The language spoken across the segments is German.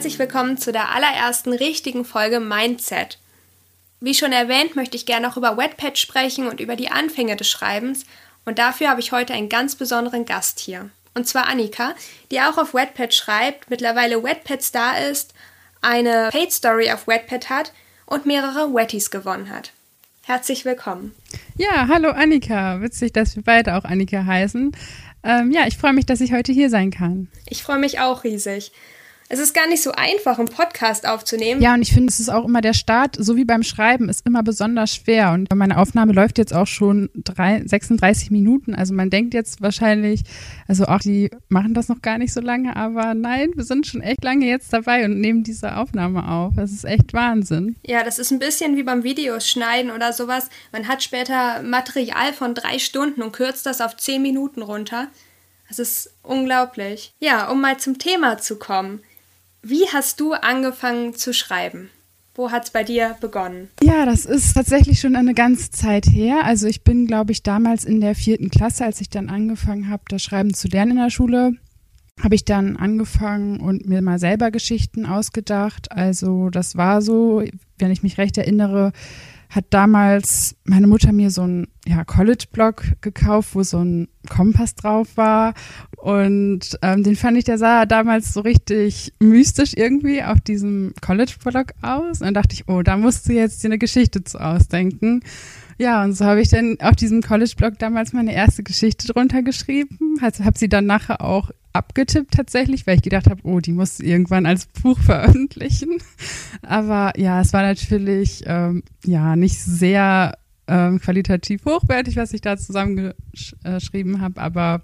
herzlich willkommen zu der allerersten richtigen Folge Mindset. Wie schon erwähnt, möchte ich gerne auch über Wetpad sprechen und über die Anfänge des Schreibens und dafür habe ich heute einen ganz besonderen Gast hier. Und zwar Annika, die auch auf Wetpad schreibt, mittlerweile Wetpad-Star ist, eine Paid Story auf Wetpad hat und mehrere Wetties gewonnen hat. Herzlich willkommen. Ja, hallo Annika. Witzig, dass wir beide auch Annika heißen. Ähm, ja, ich freue mich, dass ich heute hier sein kann. Ich freue mich auch riesig. Es ist gar nicht so einfach, einen Podcast aufzunehmen. Ja, und ich finde, es ist auch immer der Start, so wie beim Schreiben, ist immer besonders schwer. Und meine Aufnahme läuft jetzt auch schon drei, 36 Minuten. Also man denkt jetzt wahrscheinlich, also auch die machen das noch gar nicht so lange, aber nein, wir sind schon echt lange jetzt dabei und nehmen diese Aufnahme auf. Das ist echt Wahnsinn. Ja, das ist ein bisschen wie beim Videos schneiden oder sowas. Man hat später Material von drei Stunden und kürzt das auf zehn Minuten runter. Das ist unglaublich. Ja, um mal zum Thema zu kommen. Wie hast du angefangen zu schreiben? Wo hat es bei dir begonnen? Ja, das ist tatsächlich schon eine ganze Zeit her. Also ich bin, glaube ich, damals in der vierten Klasse, als ich dann angefangen habe, das Schreiben zu lernen in der Schule, habe ich dann angefangen und mir mal selber Geschichten ausgedacht. Also das war so, wenn ich mich recht erinnere, hat damals meine Mutter mir so einen ja, College-Blog gekauft, wo so ein Kompass drauf war. Und ähm, den fand ich, der sah damals so richtig mystisch irgendwie auf diesem College-Blog aus. Und dann dachte ich, oh, da musst du jetzt dir eine Geschichte zu ausdenken. Ja, und so habe ich dann auf diesem College-Blog damals meine erste Geschichte drunter geschrieben. Also habe sie dann nachher auch abgetippt tatsächlich, weil ich gedacht habe, oh, die muss irgendwann als Buch veröffentlichen. Aber ja, es war natürlich ähm, ja nicht sehr ähm, qualitativ hochwertig, was ich da zusammengeschrieben habe. Aber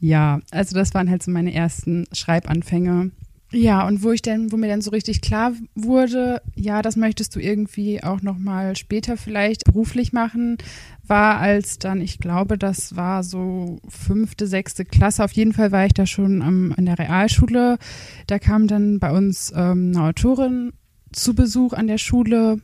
ja, also das waren halt so meine ersten Schreibanfänge. Ja, und wo ich dann, wo mir dann so richtig klar wurde, ja, das möchtest du irgendwie auch nochmal später vielleicht beruflich machen, war als dann, ich glaube, das war so fünfte, sechste Klasse. Auf jeden Fall war ich da schon am, in der Realschule. Da kam dann bei uns ähm, eine Autorin zu Besuch an der Schule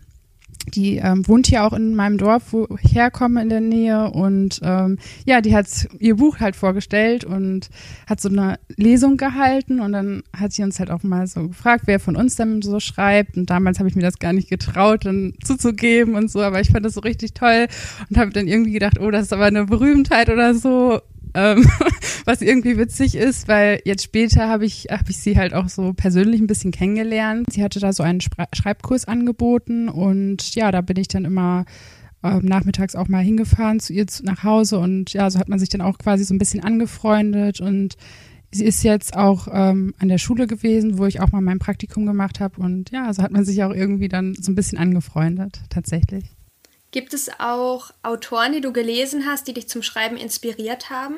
die ähm, wohnt hier auch in meinem Dorf, wo ich herkomme in der Nähe. Und ähm, ja, die hat ihr Buch halt vorgestellt und hat so eine Lesung gehalten. Und dann hat sie uns halt auch mal so gefragt, wer von uns denn so schreibt. Und damals habe ich mir das gar nicht getraut, dann zuzugeben und so, aber ich fand das so richtig toll und habe dann irgendwie gedacht, oh, das ist aber eine Berühmtheit oder so ähm, was irgendwie witzig ist, weil jetzt später habe ich, hab ich sie halt auch so persönlich ein bisschen kennengelernt. Sie hatte da so einen Schreibkurs angeboten und ja, da bin ich dann immer ähm, nachmittags auch mal hingefahren zu ihr zu, nach Hause und ja, so hat man sich dann auch quasi so ein bisschen angefreundet und sie ist jetzt auch ähm, an der Schule gewesen, wo ich auch mal mein Praktikum gemacht habe und ja, so hat man sich auch irgendwie dann so ein bisschen angefreundet, tatsächlich. Gibt es auch Autoren, die du gelesen hast, die dich zum Schreiben inspiriert haben?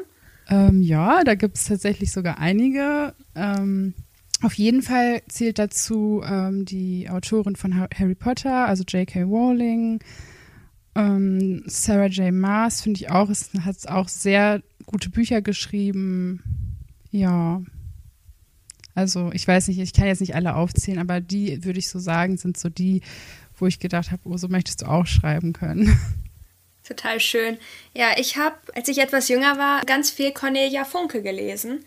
Ähm, ja, da gibt es tatsächlich sogar einige. Ähm, auf jeden Fall zählt dazu ähm, die Autorin von Harry Potter, also J.K. Rowling. Ähm, Sarah J. Maas finde ich auch, hat auch sehr gute Bücher geschrieben. Ja. Also ich weiß nicht, ich kann jetzt nicht alle aufzählen, aber die würde ich so sagen, sind so die, wo ich gedacht habe, oh, so möchtest du auch schreiben können. Total schön. Ja, ich habe, als ich etwas jünger war, ganz viel Cornelia Funke gelesen.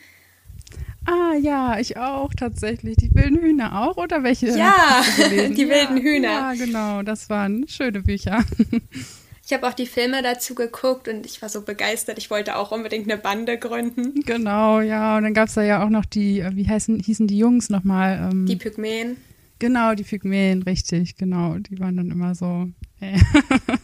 Ah ja, ich auch tatsächlich. Die wilden Hühner auch oder welche? Ja, die ja, wilden Hühner. Ja, genau, das waren schöne Bücher. Ich habe auch die Filme dazu geguckt und ich war so begeistert. Ich wollte auch unbedingt eine Bande gründen. Genau, ja. Und dann gab es da ja auch noch die, äh, wie heißen, hießen die Jungs nochmal? Ähm, die Pygmäen. Genau, die Pygmäen, richtig, genau. Die waren dann immer so. Äh.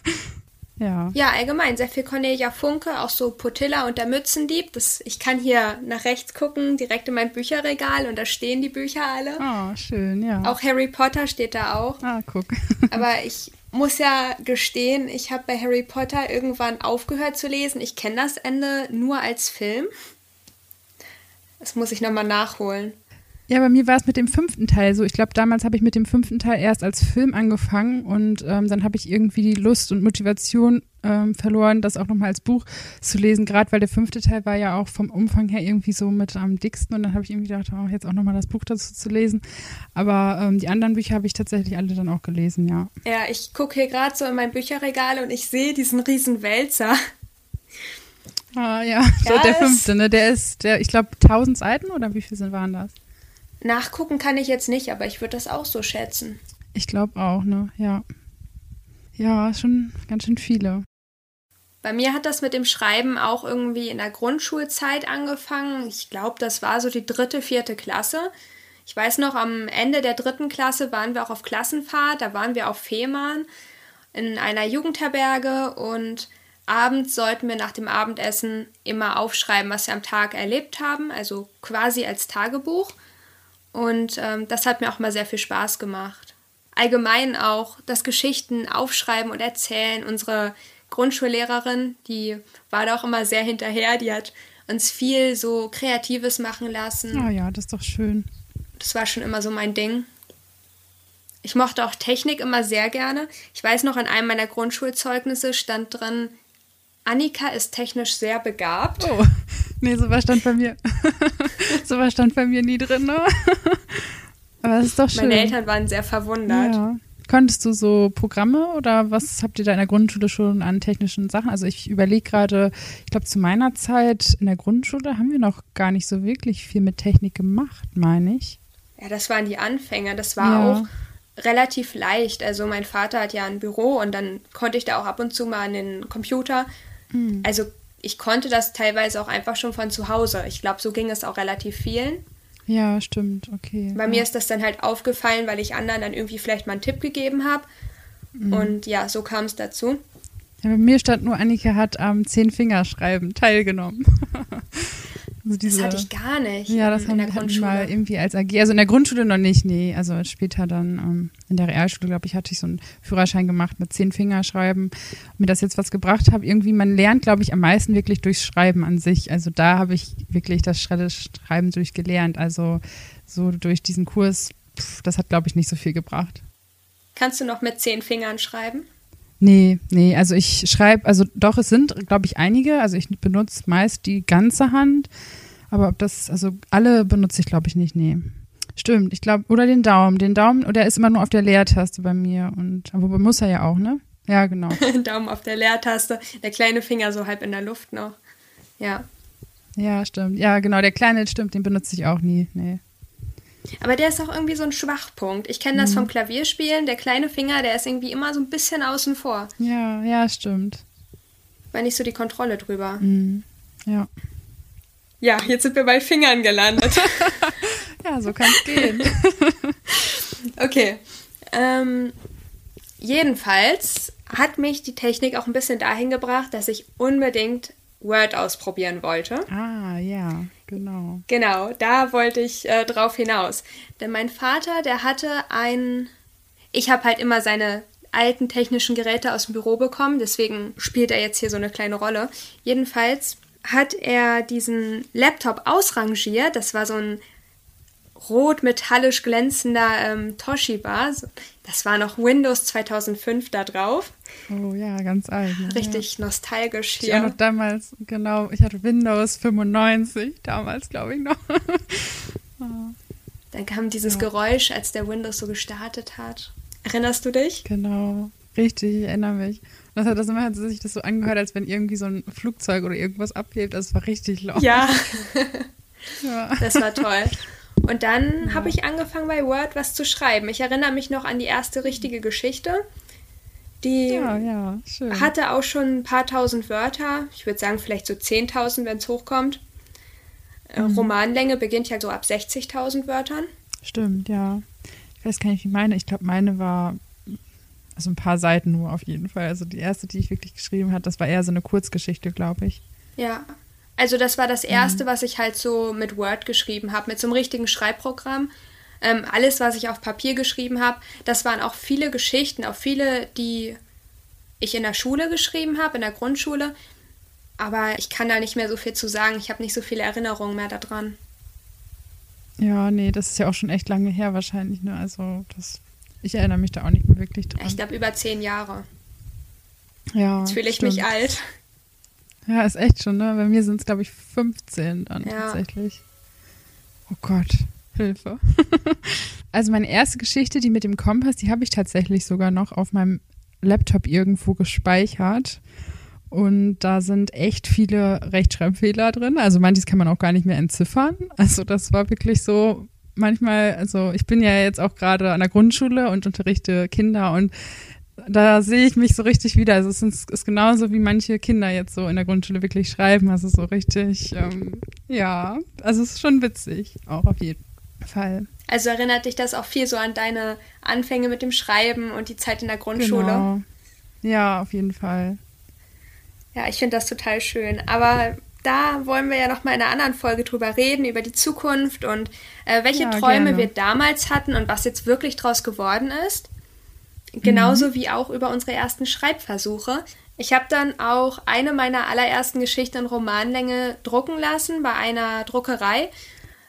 ja. Ja, allgemein sehr viel Cornelia Funke, auch so Potilla und der Mützendieb. Das, ich kann hier nach rechts gucken, direkt in mein Bücherregal und da stehen die Bücher alle. Oh, schön, ja. Auch Harry Potter steht da auch. Ah, guck. Aber ich muss ja gestehen, ich habe bei Harry Potter irgendwann aufgehört zu lesen. Ich kenne das Ende nur als Film. Das muss ich nochmal nachholen. Ja, bei mir war es mit dem fünften Teil so. Ich glaube, damals habe ich mit dem fünften Teil erst als Film angefangen und ähm, dann habe ich irgendwie die Lust und Motivation ähm, verloren, das auch nochmal als Buch zu lesen, gerade weil der fünfte Teil war ja auch vom Umfang her irgendwie so mit am dicksten und dann habe ich irgendwie gedacht, oh, jetzt auch nochmal das Buch dazu zu lesen. Aber ähm, die anderen Bücher habe ich tatsächlich alle dann auch gelesen, ja. Ja, ich gucke hier gerade so in mein Bücherregal und ich sehe diesen riesen Wälzer. Ah ja, so der fünfte, ne? Der ist, der, ich glaube, 1000 Seiten oder wie viel sind waren das? Nachgucken kann ich jetzt nicht, aber ich würde das auch so schätzen. Ich glaube auch, ne? Ja. Ja, schon ganz schön viele. Bei mir hat das mit dem Schreiben auch irgendwie in der Grundschulzeit angefangen. Ich glaube, das war so die dritte, vierte Klasse. Ich weiß noch, am Ende der dritten Klasse waren wir auch auf Klassenfahrt. Da waren wir auf Fehmarn in einer Jugendherberge und abends sollten wir nach dem Abendessen immer aufschreiben, was wir am Tag erlebt haben, also quasi als Tagebuch. Und ähm, das hat mir auch mal sehr viel Spaß gemacht. Allgemein auch das Geschichten aufschreiben und erzählen. Unsere Grundschullehrerin, die war da auch immer sehr hinterher, die hat uns viel so Kreatives machen lassen. Ja, ja, das ist doch schön. Das war schon immer so mein Ding. Ich mochte auch Technik immer sehr gerne. Ich weiß noch, an einem meiner Grundschulzeugnisse stand drin, Annika ist technisch sehr begabt. Oh, nee, sowas stand bei mir. sowas stand bei mir nie drin, ne? Aber das ist doch schön. Meine Eltern waren sehr verwundert. Ja. Konntest du so Programme oder was habt ihr da in der Grundschule schon an technischen Sachen? Also ich überlege gerade, ich glaube zu meiner Zeit in der Grundschule haben wir noch gar nicht so wirklich viel mit Technik gemacht, meine ich. Ja, das waren die Anfänge. Das war ja. auch relativ leicht. Also mein Vater hat ja ein Büro und dann konnte ich da auch ab und zu mal an den Computer Mhm. Also ich konnte das teilweise auch einfach schon von zu Hause. Ich glaube, so ging es auch relativ vielen. Ja, stimmt, okay. Bei ja. mir ist das dann halt aufgefallen, weil ich anderen dann irgendwie vielleicht mal einen Tipp gegeben habe. Mhm. Und ja, so kam es dazu. Ja, bei mir stand nur, Annika hat am Zehn-Fingerschreiben teilgenommen. Also diese, das hatte ich gar nicht. Ja, das haben wir mal irgendwie als AG. Also in der Grundschule noch nicht, nee. Also später dann ähm, in der Realschule, glaube ich, hatte ich so einen Führerschein gemacht mit zehn Fingerschreiben. Mir das jetzt was gebracht habe. Irgendwie, man lernt, glaube ich, am meisten wirklich durchs Schreiben an sich. Also da habe ich wirklich das Schreiben durchgelernt. Also so durch diesen Kurs, pff, das hat, glaube ich, nicht so viel gebracht. Kannst du noch mit zehn Fingern schreiben? Nee, nee, also ich schreibe, also doch, es sind, glaube ich, einige. Also ich benutze meist die ganze Hand, aber ob das, also alle benutze ich, glaube ich, nicht, nee. Stimmt, ich glaube, oder den Daumen. Den Daumen, oder ist immer nur auf der Leertaste bei mir. Und, aber muss er ja auch, ne? Ja, genau. Daumen auf der Leertaste, der kleine Finger so halb in der Luft noch. Ja. Ja, stimmt. Ja, genau, der kleine, stimmt, den benutze ich auch nie, nee. Aber der ist auch irgendwie so ein Schwachpunkt. Ich kenne das mhm. vom Klavierspielen. Der kleine Finger, der ist irgendwie immer so ein bisschen außen vor. Ja, ja, stimmt. War nicht so die Kontrolle drüber. Mhm. Ja. Ja, jetzt sind wir bei Fingern gelandet. ja, so kann es gehen. okay. Ähm, jedenfalls hat mich die Technik auch ein bisschen dahin gebracht, dass ich unbedingt Word ausprobieren wollte. Ah, ja, genau. Genau, da wollte ich äh, drauf hinaus. Denn mein Vater, der hatte ein. Ich habe halt immer seine alten technischen Geräte aus dem Büro bekommen, deswegen spielt er jetzt hier so eine kleine Rolle. Jedenfalls hat er diesen Laptop ausrangiert. Das war so ein rot metallisch glänzender ähm, Toshiba. Das war noch Windows 2005 da drauf. Oh ja, ganz alt. Ne? Richtig ja. nostalgisch hier. Ich noch damals, genau, ich hatte Windows 95, damals glaube ich noch. Dann kam dieses ja. Geräusch, als der Windows so gestartet hat. Erinnerst du dich? Genau, richtig, ich erinnere mich. Das hat, das immer, hat sich das so angehört, als wenn irgendwie so ein Flugzeug oder irgendwas abhebt. Das war richtig laut. Ja. ja. Das war toll. Und dann ja. habe ich angefangen bei Word was zu schreiben. Ich erinnere mich noch an die erste richtige Geschichte. Die ja, ja, hatte auch schon ein paar tausend Wörter. Ich würde sagen, vielleicht so 10.000, wenn es hochkommt. Äh, mhm. Romanlänge beginnt ja so ab 60.000 Wörtern. Stimmt, ja. Ich weiß gar nicht, wie meine. Ich glaube, meine war also ein paar Seiten nur auf jeden Fall. Also die erste, die ich wirklich geschrieben habe, das war eher so eine Kurzgeschichte, glaube ich. Ja, also das war das erste, mhm. was ich halt so mit Word geschrieben habe, mit so einem richtigen Schreibprogramm. Ähm, alles, was ich auf Papier geschrieben habe, das waren auch viele Geschichten, auch viele, die ich in der Schule geschrieben habe, in der Grundschule. Aber ich kann da nicht mehr so viel zu sagen. Ich habe nicht so viele Erinnerungen mehr daran. Ja, nee, das ist ja auch schon echt lange her wahrscheinlich. Ne? Also das, ich erinnere mich da auch nicht mehr wirklich dran. Ich glaube über zehn Jahre. Ja. Jetzt fühle ich stimmt. mich alt. Ja, ist echt schon, ne? Bei mir sind es, glaube ich, 15 dann ja. tatsächlich. Oh Gott, Hilfe. also meine erste Geschichte, die mit dem Kompass, die habe ich tatsächlich sogar noch auf meinem Laptop irgendwo gespeichert. Und da sind echt viele Rechtschreibfehler drin. Also manches kann man auch gar nicht mehr entziffern. Also das war wirklich so, manchmal, also ich bin ja jetzt auch gerade an der Grundschule und unterrichte Kinder und da sehe ich mich so richtig wieder. Also es ist, ist, genauso wie manche Kinder jetzt so in der Grundschule wirklich schreiben. Also so richtig, ähm, ja, also es ist schon witzig, auch auf jeden Fall. Also erinnert dich das auch viel so an deine Anfänge mit dem Schreiben und die Zeit in der Grundschule? Genau. Ja, auf jeden Fall. Ja, ich finde das total schön. Aber da wollen wir ja noch mal in einer anderen Folge drüber reden, über die Zukunft und äh, welche ja, Träume gerne. wir damals hatten und was jetzt wirklich draus geworden ist. Genauso mhm. wie auch über unsere ersten Schreibversuche. Ich habe dann auch eine meiner allerersten Geschichten in Romanlänge drucken lassen bei einer Druckerei.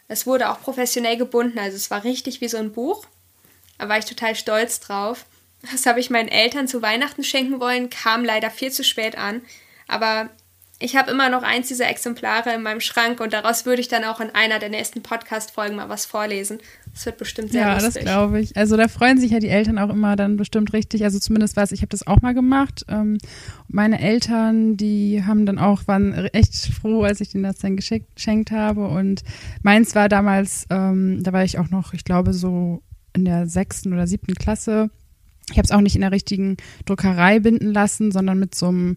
Es wurde auch professionell gebunden, also es war richtig wie so ein Buch. Da war ich total stolz drauf. Das habe ich meinen Eltern zu Weihnachten schenken wollen, kam leider viel zu spät an. Aber ich habe immer noch eins dieser Exemplare in meinem Schrank und daraus würde ich dann auch in einer der nächsten Podcast-Folgen mal was vorlesen. Das wird bestimmt sehr ja, lustig. Ja, das glaube ich. Also da freuen sich ja die Eltern auch immer dann bestimmt richtig. Also zumindest weiß ich, ich habe das auch mal gemacht. Ähm, meine Eltern, die haben dann auch, waren echt froh, als ich denen das dann geschenkt habe. Und meins war damals, ähm, da war ich auch noch, ich glaube, so in der sechsten oder siebten Klasse. Ich habe es auch nicht in der richtigen Druckerei binden lassen, sondern mit so einem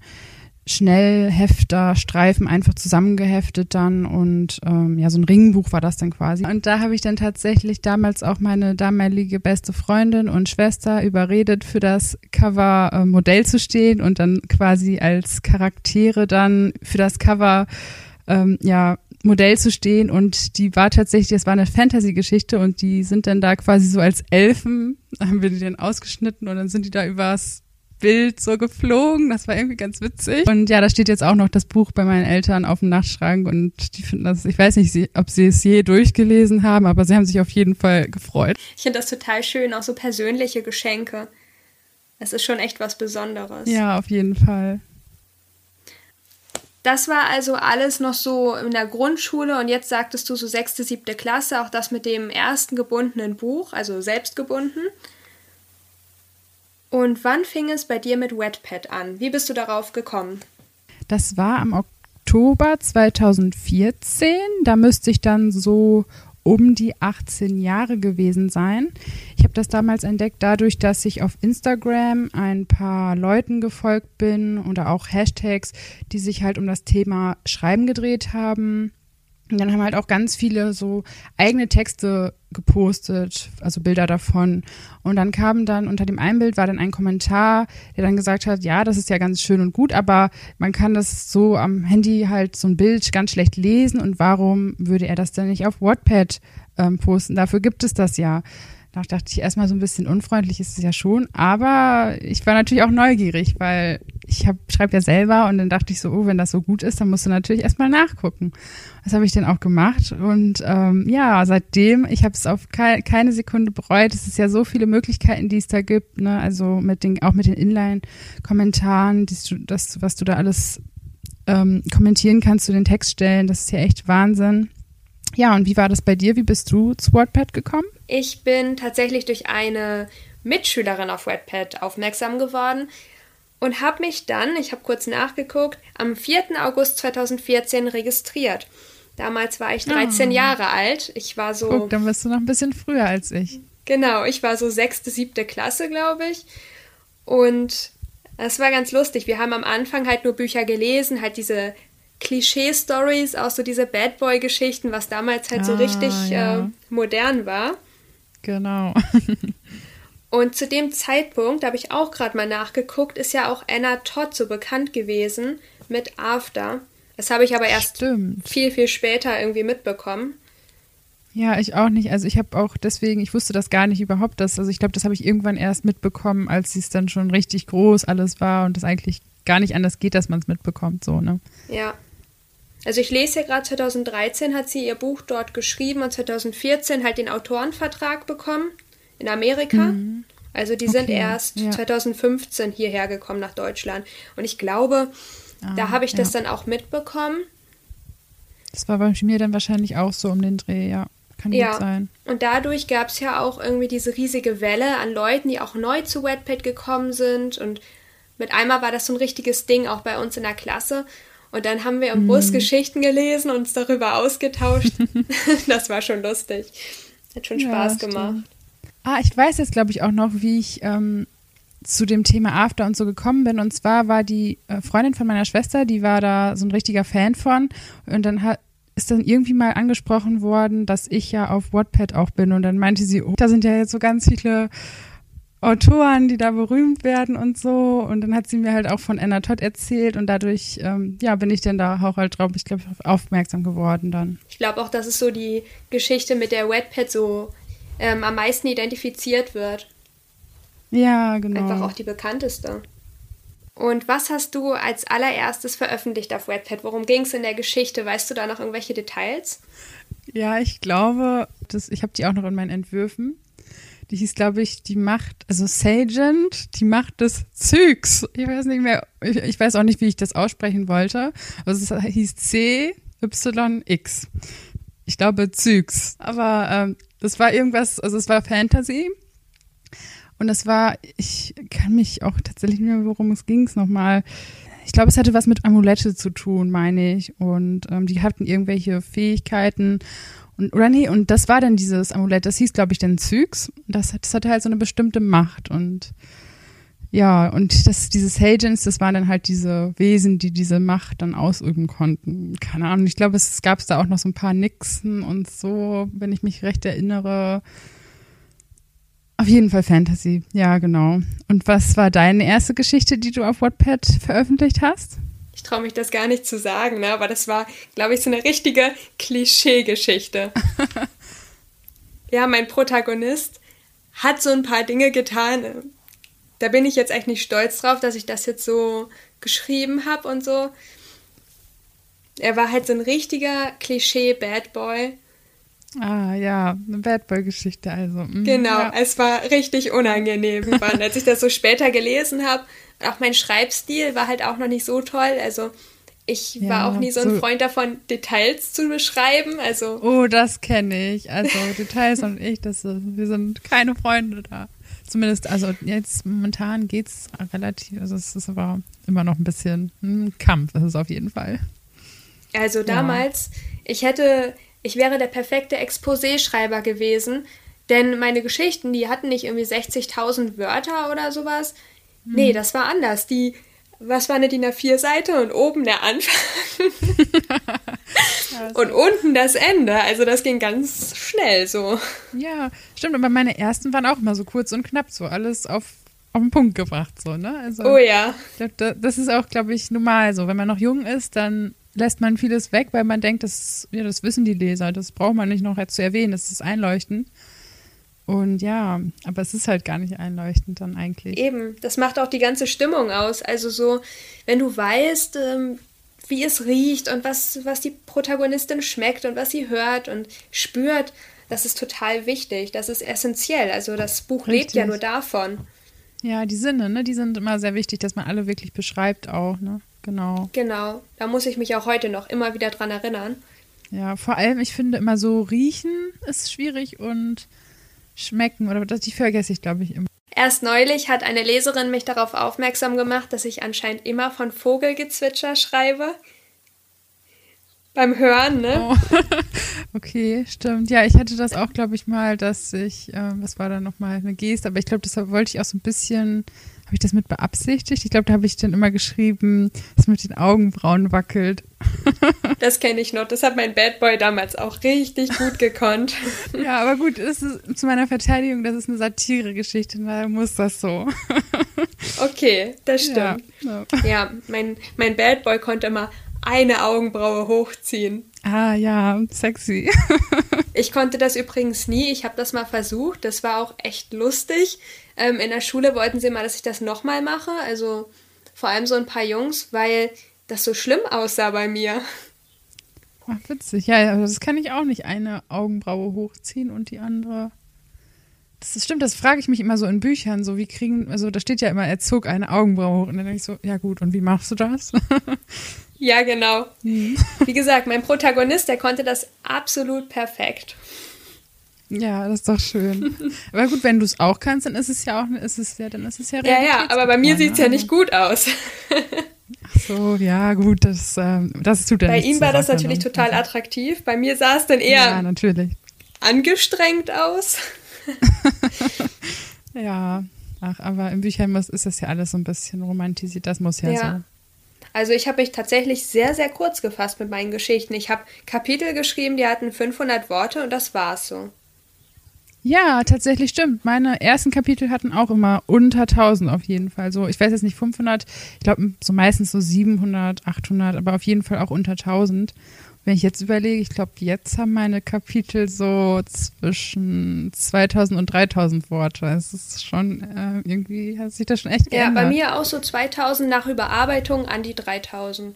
Schnellhefter, Streifen einfach zusammengeheftet dann und ähm, ja, so ein Ringbuch war das dann quasi. Und da habe ich dann tatsächlich damals auch meine damalige beste Freundin und Schwester überredet, für das Cover äh, Modell zu stehen und dann quasi als Charaktere dann für das Cover ähm, ja Modell zu stehen und die war tatsächlich, das war eine Fantasy-Geschichte und die sind dann da quasi so als Elfen, haben wir die dann ausgeschnitten und dann sind die da übers Bild so geflogen. Das war irgendwie ganz witzig. Und ja, da steht jetzt auch noch das Buch bei meinen Eltern auf dem Nachtschrank und die finden das, ich weiß nicht, ob sie es je durchgelesen haben, aber sie haben sich auf jeden Fall gefreut. Ich finde das total schön, auch so persönliche Geschenke. Es ist schon echt was Besonderes. Ja, auf jeden Fall. Das war also alles noch so in der Grundschule und jetzt sagtest du so sechste, siebte Klasse, auch das mit dem ersten gebundenen Buch, also selbst gebunden. Und wann fing es bei dir mit Wetpad an? Wie bist du darauf gekommen? Das war am Oktober 2014. Da müsste ich dann so um die 18 Jahre gewesen sein. Ich habe das damals entdeckt dadurch, dass ich auf Instagram ein paar Leuten gefolgt bin oder auch Hashtags, die sich halt um das Thema Schreiben gedreht haben. Und dann haben halt auch ganz viele so eigene Texte gepostet, also Bilder davon. Und dann kam dann unter dem einen Bild war dann ein Kommentar, der dann gesagt hat, ja, das ist ja ganz schön und gut, aber man kann das so am Handy halt so ein Bild ganz schlecht lesen und warum würde er das denn nicht auf Wattpad ähm, posten? Dafür gibt es das ja. Da dachte ich erstmal so ein bisschen unfreundlich ist es ja schon, aber ich war natürlich auch neugierig, weil ich schreibe ja selber und dann dachte ich so, oh, wenn das so gut ist, dann musst du natürlich erstmal nachgucken. Das habe ich dann auch gemacht und ähm, ja, seitdem, ich habe es auf ke keine Sekunde bereut. Es ist ja so viele Möglichkeiten, die es da gibt, ne? Also mit den, auch mit den Inline-Kommentaren, das, was du da alles ähm, kommentieren kannst zu den Textstellen, das ist ja echt Wahnsinn. Ja, und wie war das bei dir? Wie bist du zu Wordpad gekommen? Ich bin tatsächlich durch eine Mitschülerin auf Wattpad aufmerksam geworden und habe mich dann, ich habe kurz nachgeguckt, am 4. August 2014 registriert. Damals war ich 13 oh. Ah. Jahre alt. Ich war so. Guck, dann bist du noch ein bisschen früher als ich. Genau, ich war so sechste, siebte Klasse, glaube ich. Und das war ganz lustig. Wir haben am Anfang halt nur Bücher gelesen, halt diese Klischee-Stories, auch so diese Bad Boy-Geschichten, was damals halt ah, so richtig ja. äh, modern war. Genau. Und zu dem Zeitpunkt, da habe ich auch gerade mal nachgeguckt, ist ja auch Anna Todd so bekannt gewesen mit After. Das habe ich aber erst Stimmt. viel, viel später irgendwie mitbekommen. Ja, ich auch nicht. Also ich habe auch deswegen, ich wusste das gar nicht überhaupt, dass, also ich glaube, das habe ich irgendwann erst mitbekommen, als es dann schon richtig groß alles war und es eigentlich gar nicht anders geht, dass man es mitbekommt, so, ne? Ja. Also ich lese ja gerade, 2013 hat sie ihr Buch dort geschrieben und 2014 halt den Autorenvertrag bekommen in Amerika. Mhm. Also die okay, sind erst ja. 2015 hierher gekommen nach Deutschland. Und ich glaube, ah, da habe ich ja. das dann auch mitbekommen. Das war bei mir dann wahrscheinlich auch so um den Dreh, ja. Kann ja. gut sein. Und dadurch gab es ja auch irgendwie diese riesige Welle an Leuten, die auch neu zu Wetpad gekommen sind. Und mit einmal war das so ein richtiges Ding auch bei uns in der Klasse. Und dann haben wir im mhm. Bus Geschichten gelesen und uns darüber ausgetauscht. das war schon lustig. Hat schon Spaß ja, gemacht. Ah, ich weiß jetzt, glaube ich, auch noch, wie ich ähm, zu dem Thema After und so gekommen bin. Und zwar war die äh, Freundin von meiner Schwester, die war da so ein richtiger Fan von. Und dann hat, ist dann irgendwie mal angesprochen worden, dass ich ja auf Wattpad auch bin. Und dann meinte sie, oh, da sind ja jetzt so ganz viele Autoren, die da berühmt werden und so. Und dann hat sie mir halt auch von Anna Todd erzählt und dadurch, ähm, ja, bin ich dann da auch halt drauf, ich glaube, aufmerksam geworden dann. Ich glaube auch, dass es so die Geschichte mit der Wattpad so ähm, am meisten identifiziert wird. Ja, genau. Einfach auch die bekannteste. Und was hast du als allererstes veröffentlicht auf Wattpad? Worum ging es in der Geschichte? Weißt du da noch irgendwelche Details? Ja, ich glaube, das, ich habe die auch noch in meinen Entwürfen. Die hieß, glaube ich, die Macht, also Sagent, die Macht des Zygs. Ich weiß nicht mehr, ich, ich weiß auch nicht, wie ich das aussprechen wollte. Also es hieß C-Y-X. Ich glaube Zygs. Aber ähm, das war irgendwas, also es war Fantasy. Und das war, ich kann mich auch tatsächlich nicht mehr, worum es ging, es nochmal. Ich glaube, es hatte was mit Amulette zu tun, meine ich. Und ähm, die hatten irgendwelche Fähigkeiten. Und, oder und das war dann dieses Amulett, das hieß, glaube ich, dann Zyx. Das, das hatte halt so eine bestimmte Macht. Und ja, und das, diese Sagens, das waren dann halt diese Wesen, die diese Macht dann ausüben konnten. Keine Ahnung, ich glaube, es gab da auch noch so ein paar Nixen und so, wenn ich mich recht erinnere. Auf jeden Fall Fantasy, ja, genau. Und was war deine erste Geschichte, die du auf Wattpad veröffentlicht hast? Ich traue mich das gar nicht zu sagen, ne? aber das war, glaube ich, so eine richtige Klischee-Geschichte. ja, mein Protagonist hat so ein paar Dinge getan. Da bin ich jetzt echt nicht stolz drauf, dass ich das jetzt so geschrieben habe und so. Er war halt so ein richtiger Klischee-Bad Boy Ah ja, eine Bad Boy-Geschichte also. Mhm, genau, ja. es war richtig unangenehm, als ich das so später gelesen habe. Auch mein Schreibstil war halt auch noch nicht so toll. Also ich ja, war auch nie so ein so Freund davon, Details zu beschreiben. Also oh, das kenne ich. Also Details und ich, das, wir sind keine Freunde da. Zumindest, also jetzt momentan geht es relativ, also es ist aber immer noch ein bisschen ein Kampf, das ist auf jeden Fall. Also damals, ja. ich hätte ich wäre der perfekte Exposé-Schreiber gewesen, denn meine Geschichten, die hatten nicht irgendwie 60.000 Wörter oder sowas. Hm. Nee, das war anders. Die, was war eine DIN A4-Seite und oben der Anfang und unten das Ende. Also das ging ganz schnell so. Ja, stimmt. Aber meine ersten waren auch immer so kurz und knapp, so alles auf, auf den Punkt gebracht, so, ne? Also, oh ja. Das ist auch, glaube ich, normal so. Wenn man noch jung ist, dann lässt man vieles weg, weil man denkt, das, ja, das wissen die Leser, das braucht man nicht noch zu erwähnen, das ist einleuchtend. Und ja, aber es ist halt gar nicht einleuchtend dann eigentlich. Eben, das macht auch die ganze Stimmung aus. Also so, wenn du weißt, ähm, wie es riecht und was, was die Protagonistin schmeckt und was sie hört und spürt, das ist total wichtig. Das ist essentiell. Also das Buch Richtig. lebt ja nur davon. Ja, die Sinne, ne, die sind immer sehr wichtig, dass man alle wirklich beschreibt auch, ne? Genau. Genau. Da muss ich mich auch heute noch immer wieder dran erinnern. Ja, vor allem, ich finde immer so riechen ist schwierig und schmecken oder das, die vergesse ich, glaube ich, immer. Erst neulich hat eine Leserin mich darauf aufmerksam gemacht, dass ich anscheinend immer von Vogelgezwitscher schreibe. Beim Hören, ne? Oh. okay, stimmt. Ja, ich hatte das auch, glaube ich, mal, dass ich, äh, was war da nochmal, eine Geste, aber ich glaube, das wollte ich auch so ein bisschen habe ich das mit beabsichtigt? Ich glaube, da habe ich dann immer geschrieben, dass mit den Augenbrauen wackelt. das kenne ich noch. Das hat mein Bad Boy damals auch richtig gut gekonnt. ja, aber gut, ist zu meiner Verteidigung, das ist eine Satiregeschichte, da muss das so. okay, das stimmt. Ja, ja. ja mein, mein Bad Boy konnte immer eine Augenbraue hochziehen. Ah ja, sexy. ich konnte das übrigens nie. Ich habe das mal versucht. Das war auch echt lustig. Ähm, in der Schule wollten sie mal, dass ich das nochmal mache. Also vor allem so ein paar Jungs, weil das so schlimm aussah bei mir. Ach, witzig. Ja, aber das kann ich auch nicht. Eine Augenbraue hochziehen und die andere. Das ist, stimmt, das frage ich mich immer so in Büchern. So, wie kriegen, also da steht ja immer, er zog eine Augenbraue hoch. Und dann denke ich so, ja gut, und wie machst du das? ja, genau. Mhm. Wie gesagt, mein Protagonist, der konnte das absolut perfekt. Ja, das ist doch schön. aber gut, wenn du es auch kannst, dann ist es ja auch, ist es ja, dann ist es ja Ja, ja, aber bei mir sieht es ja nicht gut aus. Ach so, ja, gut, das, ähm, das tut ja Bei ihm war das natürlich total attraktiv. Bei mir sah es dann eher ja, natürlich. angestrengt aus. ja, ach, aber in Büchern ist das ja alles so ein bisschen romantisiert. Das muss ja, ja. so. Also ich habe mich tatsächlich sehr, sehr kurz gefasst mit meinen Geschichten. Ich habe Kapitel geschrieben, die hatten 500 Worte und das war's so. Ja, tatsächlich stimmt. Meine ersten Kapitel hatten auch immer unter 1000 auf jeden Fall. So, ich weiß jetzt nicht 500, ich glaube so meistens so 700, 800, aber auf jeden Fall auch unter 1000. Wenn ich jetzt überlege, ich glaube, jetzt haben meine Kapitel so zwischen 2000 und 3000 Worte. Es ist schon äh, irgendwie hat sich das schon echt geändert. Ja, bei mir auch so 2000 nach Überarbeitung an die 3000.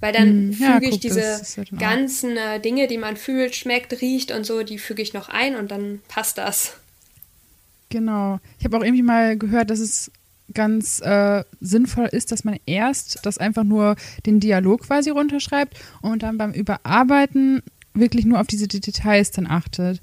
Weil dann hm, füge ja, ich guck, diese ganzen äh, Dinge, die man fühlt, schmeckt, riecht und so, die füge ich noch ein und dann passt das. Genau. Ich habe auch irgendwie mal gehört, dass es ganz äh, sinnvoll ist, dass man erst das einfach nur den Dialog quasi runterschreibt und dann beim Überarbeiten wirklich nur auf diese Details dann achtet.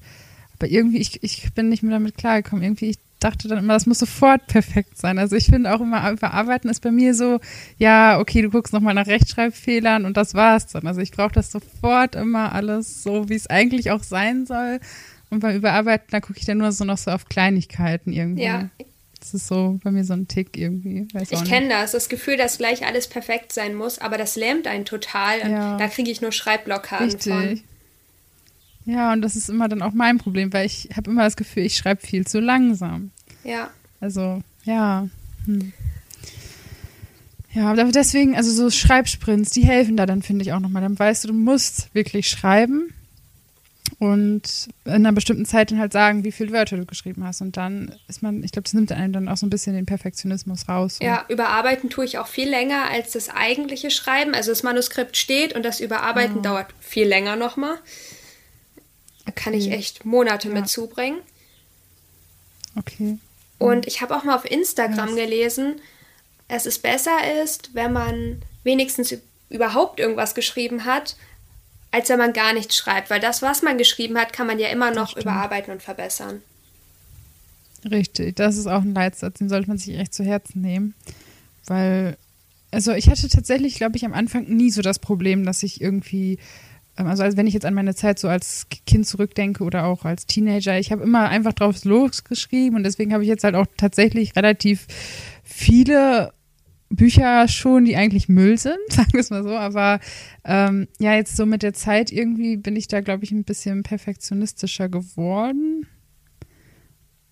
Aber irgendwie, ich, ich bin nicht mehr damit klargekommen. Irgendwie, ich dachte dann immer, das muss sofort perfekt sein. Also ich finde auch immer, überarbeiten ist bei mir so, ja, okay, du guckst nochmal nach Rechtschreibfehlern und das war's dann. Also ich brauche das sofort immer alles so, wie es eigentlich auch sein soll. Und beim Überarbeiten, da gucke ich dann nur so noch so auf Kleinigkeiten irgendwie. Ja. Das ist so bei mir so ein Tick irgendwie. Weiß ich kenne das, das Gefühl, dass gleich alles perfekt sein muss, aber das lähmt einen total. Ja. Da kriege ich nur Schreibblockaden Richtig. von. Ja, und das ist immer dann auch mein Problem, weil ich habe immer das Gefühl, ich schreibe viel zu langsam. Ja. Also, ja. Hm. Ja, aber deswegen, also so Schreibsprints, die helfen da dann, finde ich auch nochmal. Dann weißt du, du musst wirklich schreiben und in einer bestimmten Zeit dann halt sagen, wie viele Wörter du geschrieben hast. Und dann ist man, ich glaube, das nimmt einem dann auch so ein bisschen den Perfektionismus raus. Ja, überarbeiten tue ich auch viel länger als das eigentliche Schreiben. Also das Manuskript steht und das Überarbeiten oh. dauert viel länger nochmal. Da kann ich echt Monate ja. mit zubringen. Okay. Und ich habe auch mal auf Instagram yes. gelesen, dass es besser ist, wenn man wenigstens überhaupt irgendwas geschrieben hat, als wenn man gar nichts schreibt. Weil das, was man geschrieben hat, kann man ja immer noch überarbeiten und verbessern. Richtig, das ist auch ein Leitsatz, den sollte man sich echt zu Herzen nehmen. Weil, also ich hatte tatsächlich, glaube ich, am Anfang nie so das Problem, dass ich irgendwie ähm, also, also wenn ich jetzt an meine Zeit so als Kind zurückdenke oder auch als Teenager, ich habe immer einfach drauf losgeschrieben und deswegen habe ich jetzt halt auch tatsächlich relativ viele Bücher schon, die eigentlich Müll sind, sagen wir es mal so. Aber ähm, ja, jetzt so mit der Zeit irgendwie bin ich da, glaube ich, ein bisschen perfektionistischer geworden.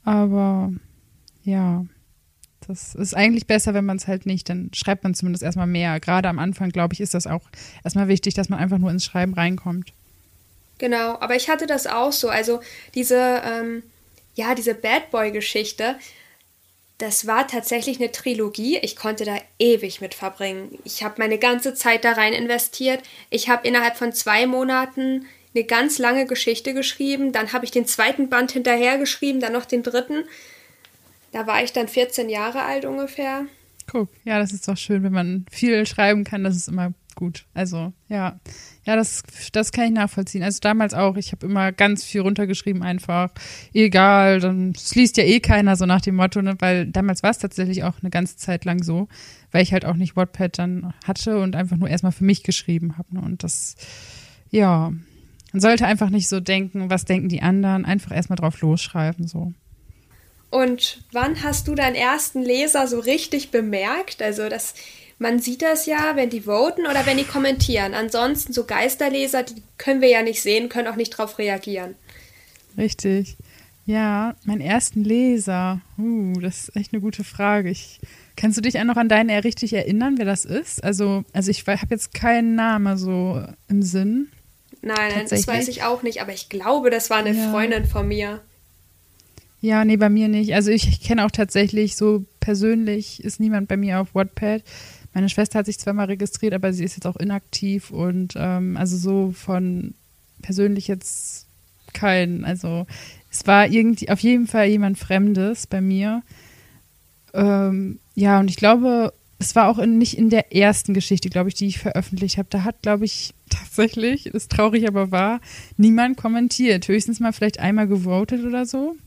Aber ja. Das ist eigentlich besser, wenn man es halt nicht, dann schreibt man zumindest erstmal mehr. Gerade am Anfang, glaube ich, ist das auch erstmal wichtig, dass man einfach nur ins Schreiben reinkommt. Genau, aber ich hatte das auch so. Also diese, ähm, ja, diese Bad Boy-Geschichte, das war tatsächlich eine Trilogie. Ich konnte da ewig mit verbringen. Ich habe meine ganze Zeit da rein investiert. Ich habe innerhalb von zwei Monaten eine ganz lange Geschichte geschrieben. Dann habe ich den zweiten Band hinterher geschrieben, dann noch den dritten. Da war ich dann 14 Jahre alt ungefähr. Guck, ja, das ist doch schön, wenn man viel schreiben kann, das ist immer gut. Also, ja. Ja, das, das kann ich nachvollziehen. Also damals auch, ich habe immer ganz viel runtergeschrieben, einfach, egal, dann es liest ja eh keiner so nach dem Motto, ne? weil damals war es tatsächlich auch eine ganze Zeit lang so, weil ich halt auch nicht Wordpad dann hatte und einfach nur erstmal für mich geschrieben habe. Ne? Und das, ja, man sollte einfach nicht so denken, was denken die anderen, einfach erstmal drauf losschreiben, so. Und wann hast du deinen ersten Leser so richtig bemerkt? Also das, man sieht das ja, wenn die voten oder wenn die kommentieren. Ansonsten so Geisterleser, die können wir ja nicht sehen, können auch nicht darauf reagieren. Richtig. Ja, meinen ersten Leser. Uh, das ist echt eine gute Frage. Ich, kannst du dich auch noch an deinen richtig erinnern, wer das ist? Also, also ich habe jetzt keinen Namen so im Sinn. Nein, das weiß ich auch nicht, aber ich glaube, das war eine ja. Freundin von mir. Ja, nee, bei mir nicht. Also ich, ich kenne auch tatsächlich so persönlich ist niemand bei mir auf Wattpad. Meine Schwester hat sich zweimal registriert, aber sie ist jetzt auch inaktiv und ähm, also so von persönlich jetzt kein. Also es war irgendwie auf jeden Fall jemand Fremdes bei mir. Ähm, ja, und ich glaube, es war auch in, nicht in der ersten Geschichte, glaube ich, die ich veröffentlicht habe. Da hat, glaube ich, tatsächlich, ist traurig aber wahr, niemand kommentiert. Höchstens mal vielleicht einmal gewotet oder so.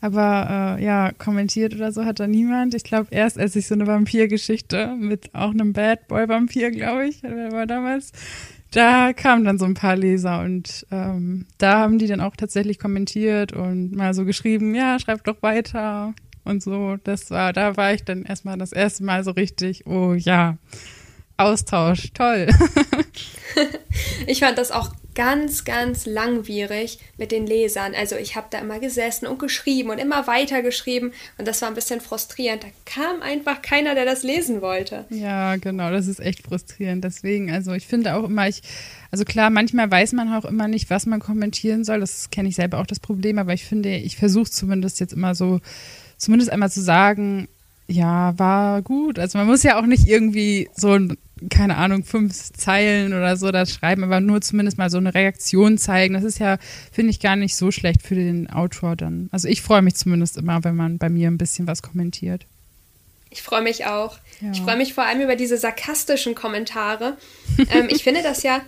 Aber äh, ja, kommentiert oder so hat da niemand. Ich glaube, erst als ich so eine Vampirgeschichte mit auch einem Bad Boy Vampir, glaube ich, war damals, da kamen dann so ein paar Leser und ähm, da haben die dann auch tatsächlich kommentiert und mal so geschrieben, ja, schreib doch weiter und so. Das war, da war ich dann erstmal das erste Mal so richtig, oh ja, Austausch, toll. ich fand das auch ganz, ganz langwierig mit den Lesern. Also ich habe da immer gesessen und geschrieben und immer weiter geschrieben und das war ein bisschen frustrierend. Da kam einfach keiner, der das lesen wollte. Ja, genau, das ist echt frustrierend. Deswegen, also ich finde auch immer, ich, also klar, manchmal weiß man auch immer nicht, was man kommentieren soll. Das kenne ich selber auch das Problem, aber ich finde, ich versuche zumindest jetzt immer so, zumindest einmal zu sagen, ja, war gut. Also man muss ja auch nicht irgendwie so ein keine Ahnung, fünf Zeilen oder so das schreiben, aber nur zumindest mal so eine Reaktion zeigen. Das ist ja, finde ich, gar nicht so schlecht für den Autor dann. Also ich freue mich zumindest immer, wenn man bei mir ein bisschen was kommentiert. Ich freue mich auch. Ja. Ich freue mich vor allem über diese sarkastischen Kommentare. ähm, ich finde das ja,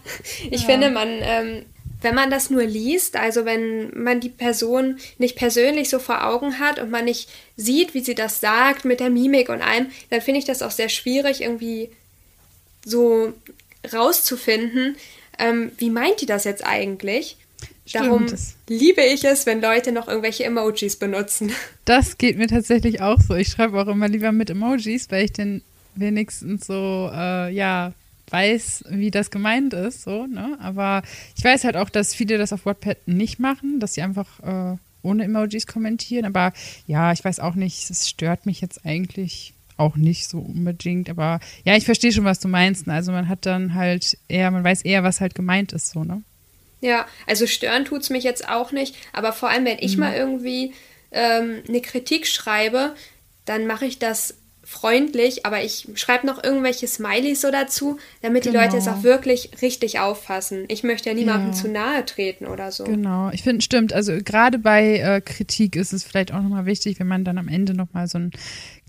ich ja. finde, man, ähm, wenn man das nur liest, also wenn man die Person nicht persönlich so vor Augen hat und man nicht sieht, wie sie das sagt mit der Mimik und allem, dann finde ich das auch sehr schwierig, irgendwie so rauszufinden, ähm, wie meint die das jetzt eigentlich? Stimmt. Darum liebe ich es, wenn Leute noch irgendwelche Emojis benutzen. Das geht mir tatsächlich auch so. Ich schreibe auch immer lieber mit Emojis, weil ich dann wenigstens so, äh, ja, weiß, wie das gemeint ist, so, ne? Aber ich weiß halt auch, dass viele das auf WordPad nicht machen, dass sie einfach äh, ohne Emojis kommentieren. Aber ja, ich weiß auch nicht, es stört mich jetzt eigentlich auch nicht so unbedingt. Aber ja, ich verstehe schon, was du meinst. Also man hat dann halt eher, man weiß eher, was halt gemeint ist, so, ne? Ja, also stören tut es mich jetzt auch nicht. Aber vor allem, wenn ich mhm. mal irgendwie ähm, eine Kritik schreibe, dann mache ich das freundlich, aber ich schreibe noch irgendwelche Smileys so dazu, damit genau. die Leute es auch wirklich richtig auffassen. Ich möchte ja niemandem ja. zu nahe treten oder so. Genau, ich finde, stimmt. Also gerade bei äh, Kritik ist es vielleicht auch nochmal wichtig, wenn man dann am Ende nochmal so einen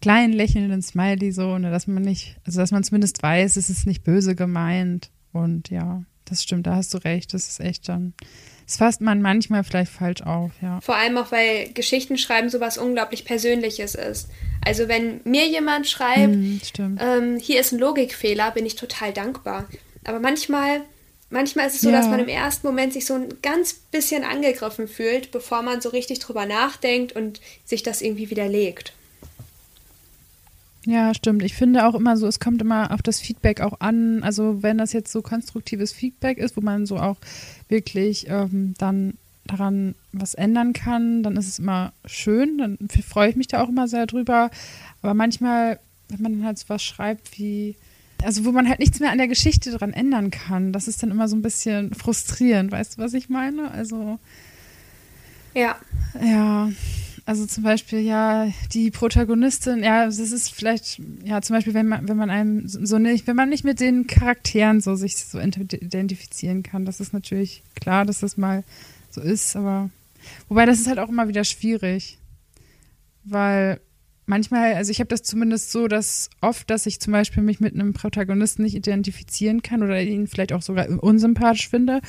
kleinen lächelnden Smiley so, ne, dass man nicht, also dass man zumindest weiß, es ist nicht böse gemeint. Und ja, das stimmt, da hast du recht. Das ist echt dann das fasst man manchmal vielleicht falsch auf, ja. Vor allem auch, weil Geschichten schreiben sowas unglaublich Persönliches ist. Also wenn mir jemand schreibt, mm, ähm, hier ist ein Logikfehler, bin ich total dankbar. Aber manchmal, manchmal ist es so, ja. dass man im ersten Moment sich so ein ganz bisschen angegriffen fühlt, bevor man so richtig drüber nachdenkt und sich das irgendwie widerlegt. Ja, stimmt. Ich finde auch immer so, es kommt immer auf das Feedback auch an. Also wenn das jetzt so konstruktives Feedback ist, wo man so auch wirklich ähm, dann daran was ändern kann, dann ist es immer schön. Dann freue ich mich da auch immer sehr drüber. Aber manchmal, wenn man dann halt so was schreibt wie, also wo man halt nichts mehr an der Geschichte dran ändern kann, das ist dann immer so ein bisschen frustrierend. Weißt du, was ich meine? Also. Ja. Ja. Also zum Beispiel, ja, die Protagonistin, ja, das ist vielleicht, ja, zum Beispiel, wenn man, wenn man einem so nicht, wenn man nicht mit den Charakteren so sich so identifizieren kann, das ist natürlich klar, dass das mal so ist, aber wobei das ist halt auch immer wieder schwierig. Weil manchmal, also ich habe das zumindest so, dass oft, dass ich zum Beispiel mich mit einem Protagonisten nicht identifizieren kann oder ihn vielleicht auch sogar unsympathisch finde,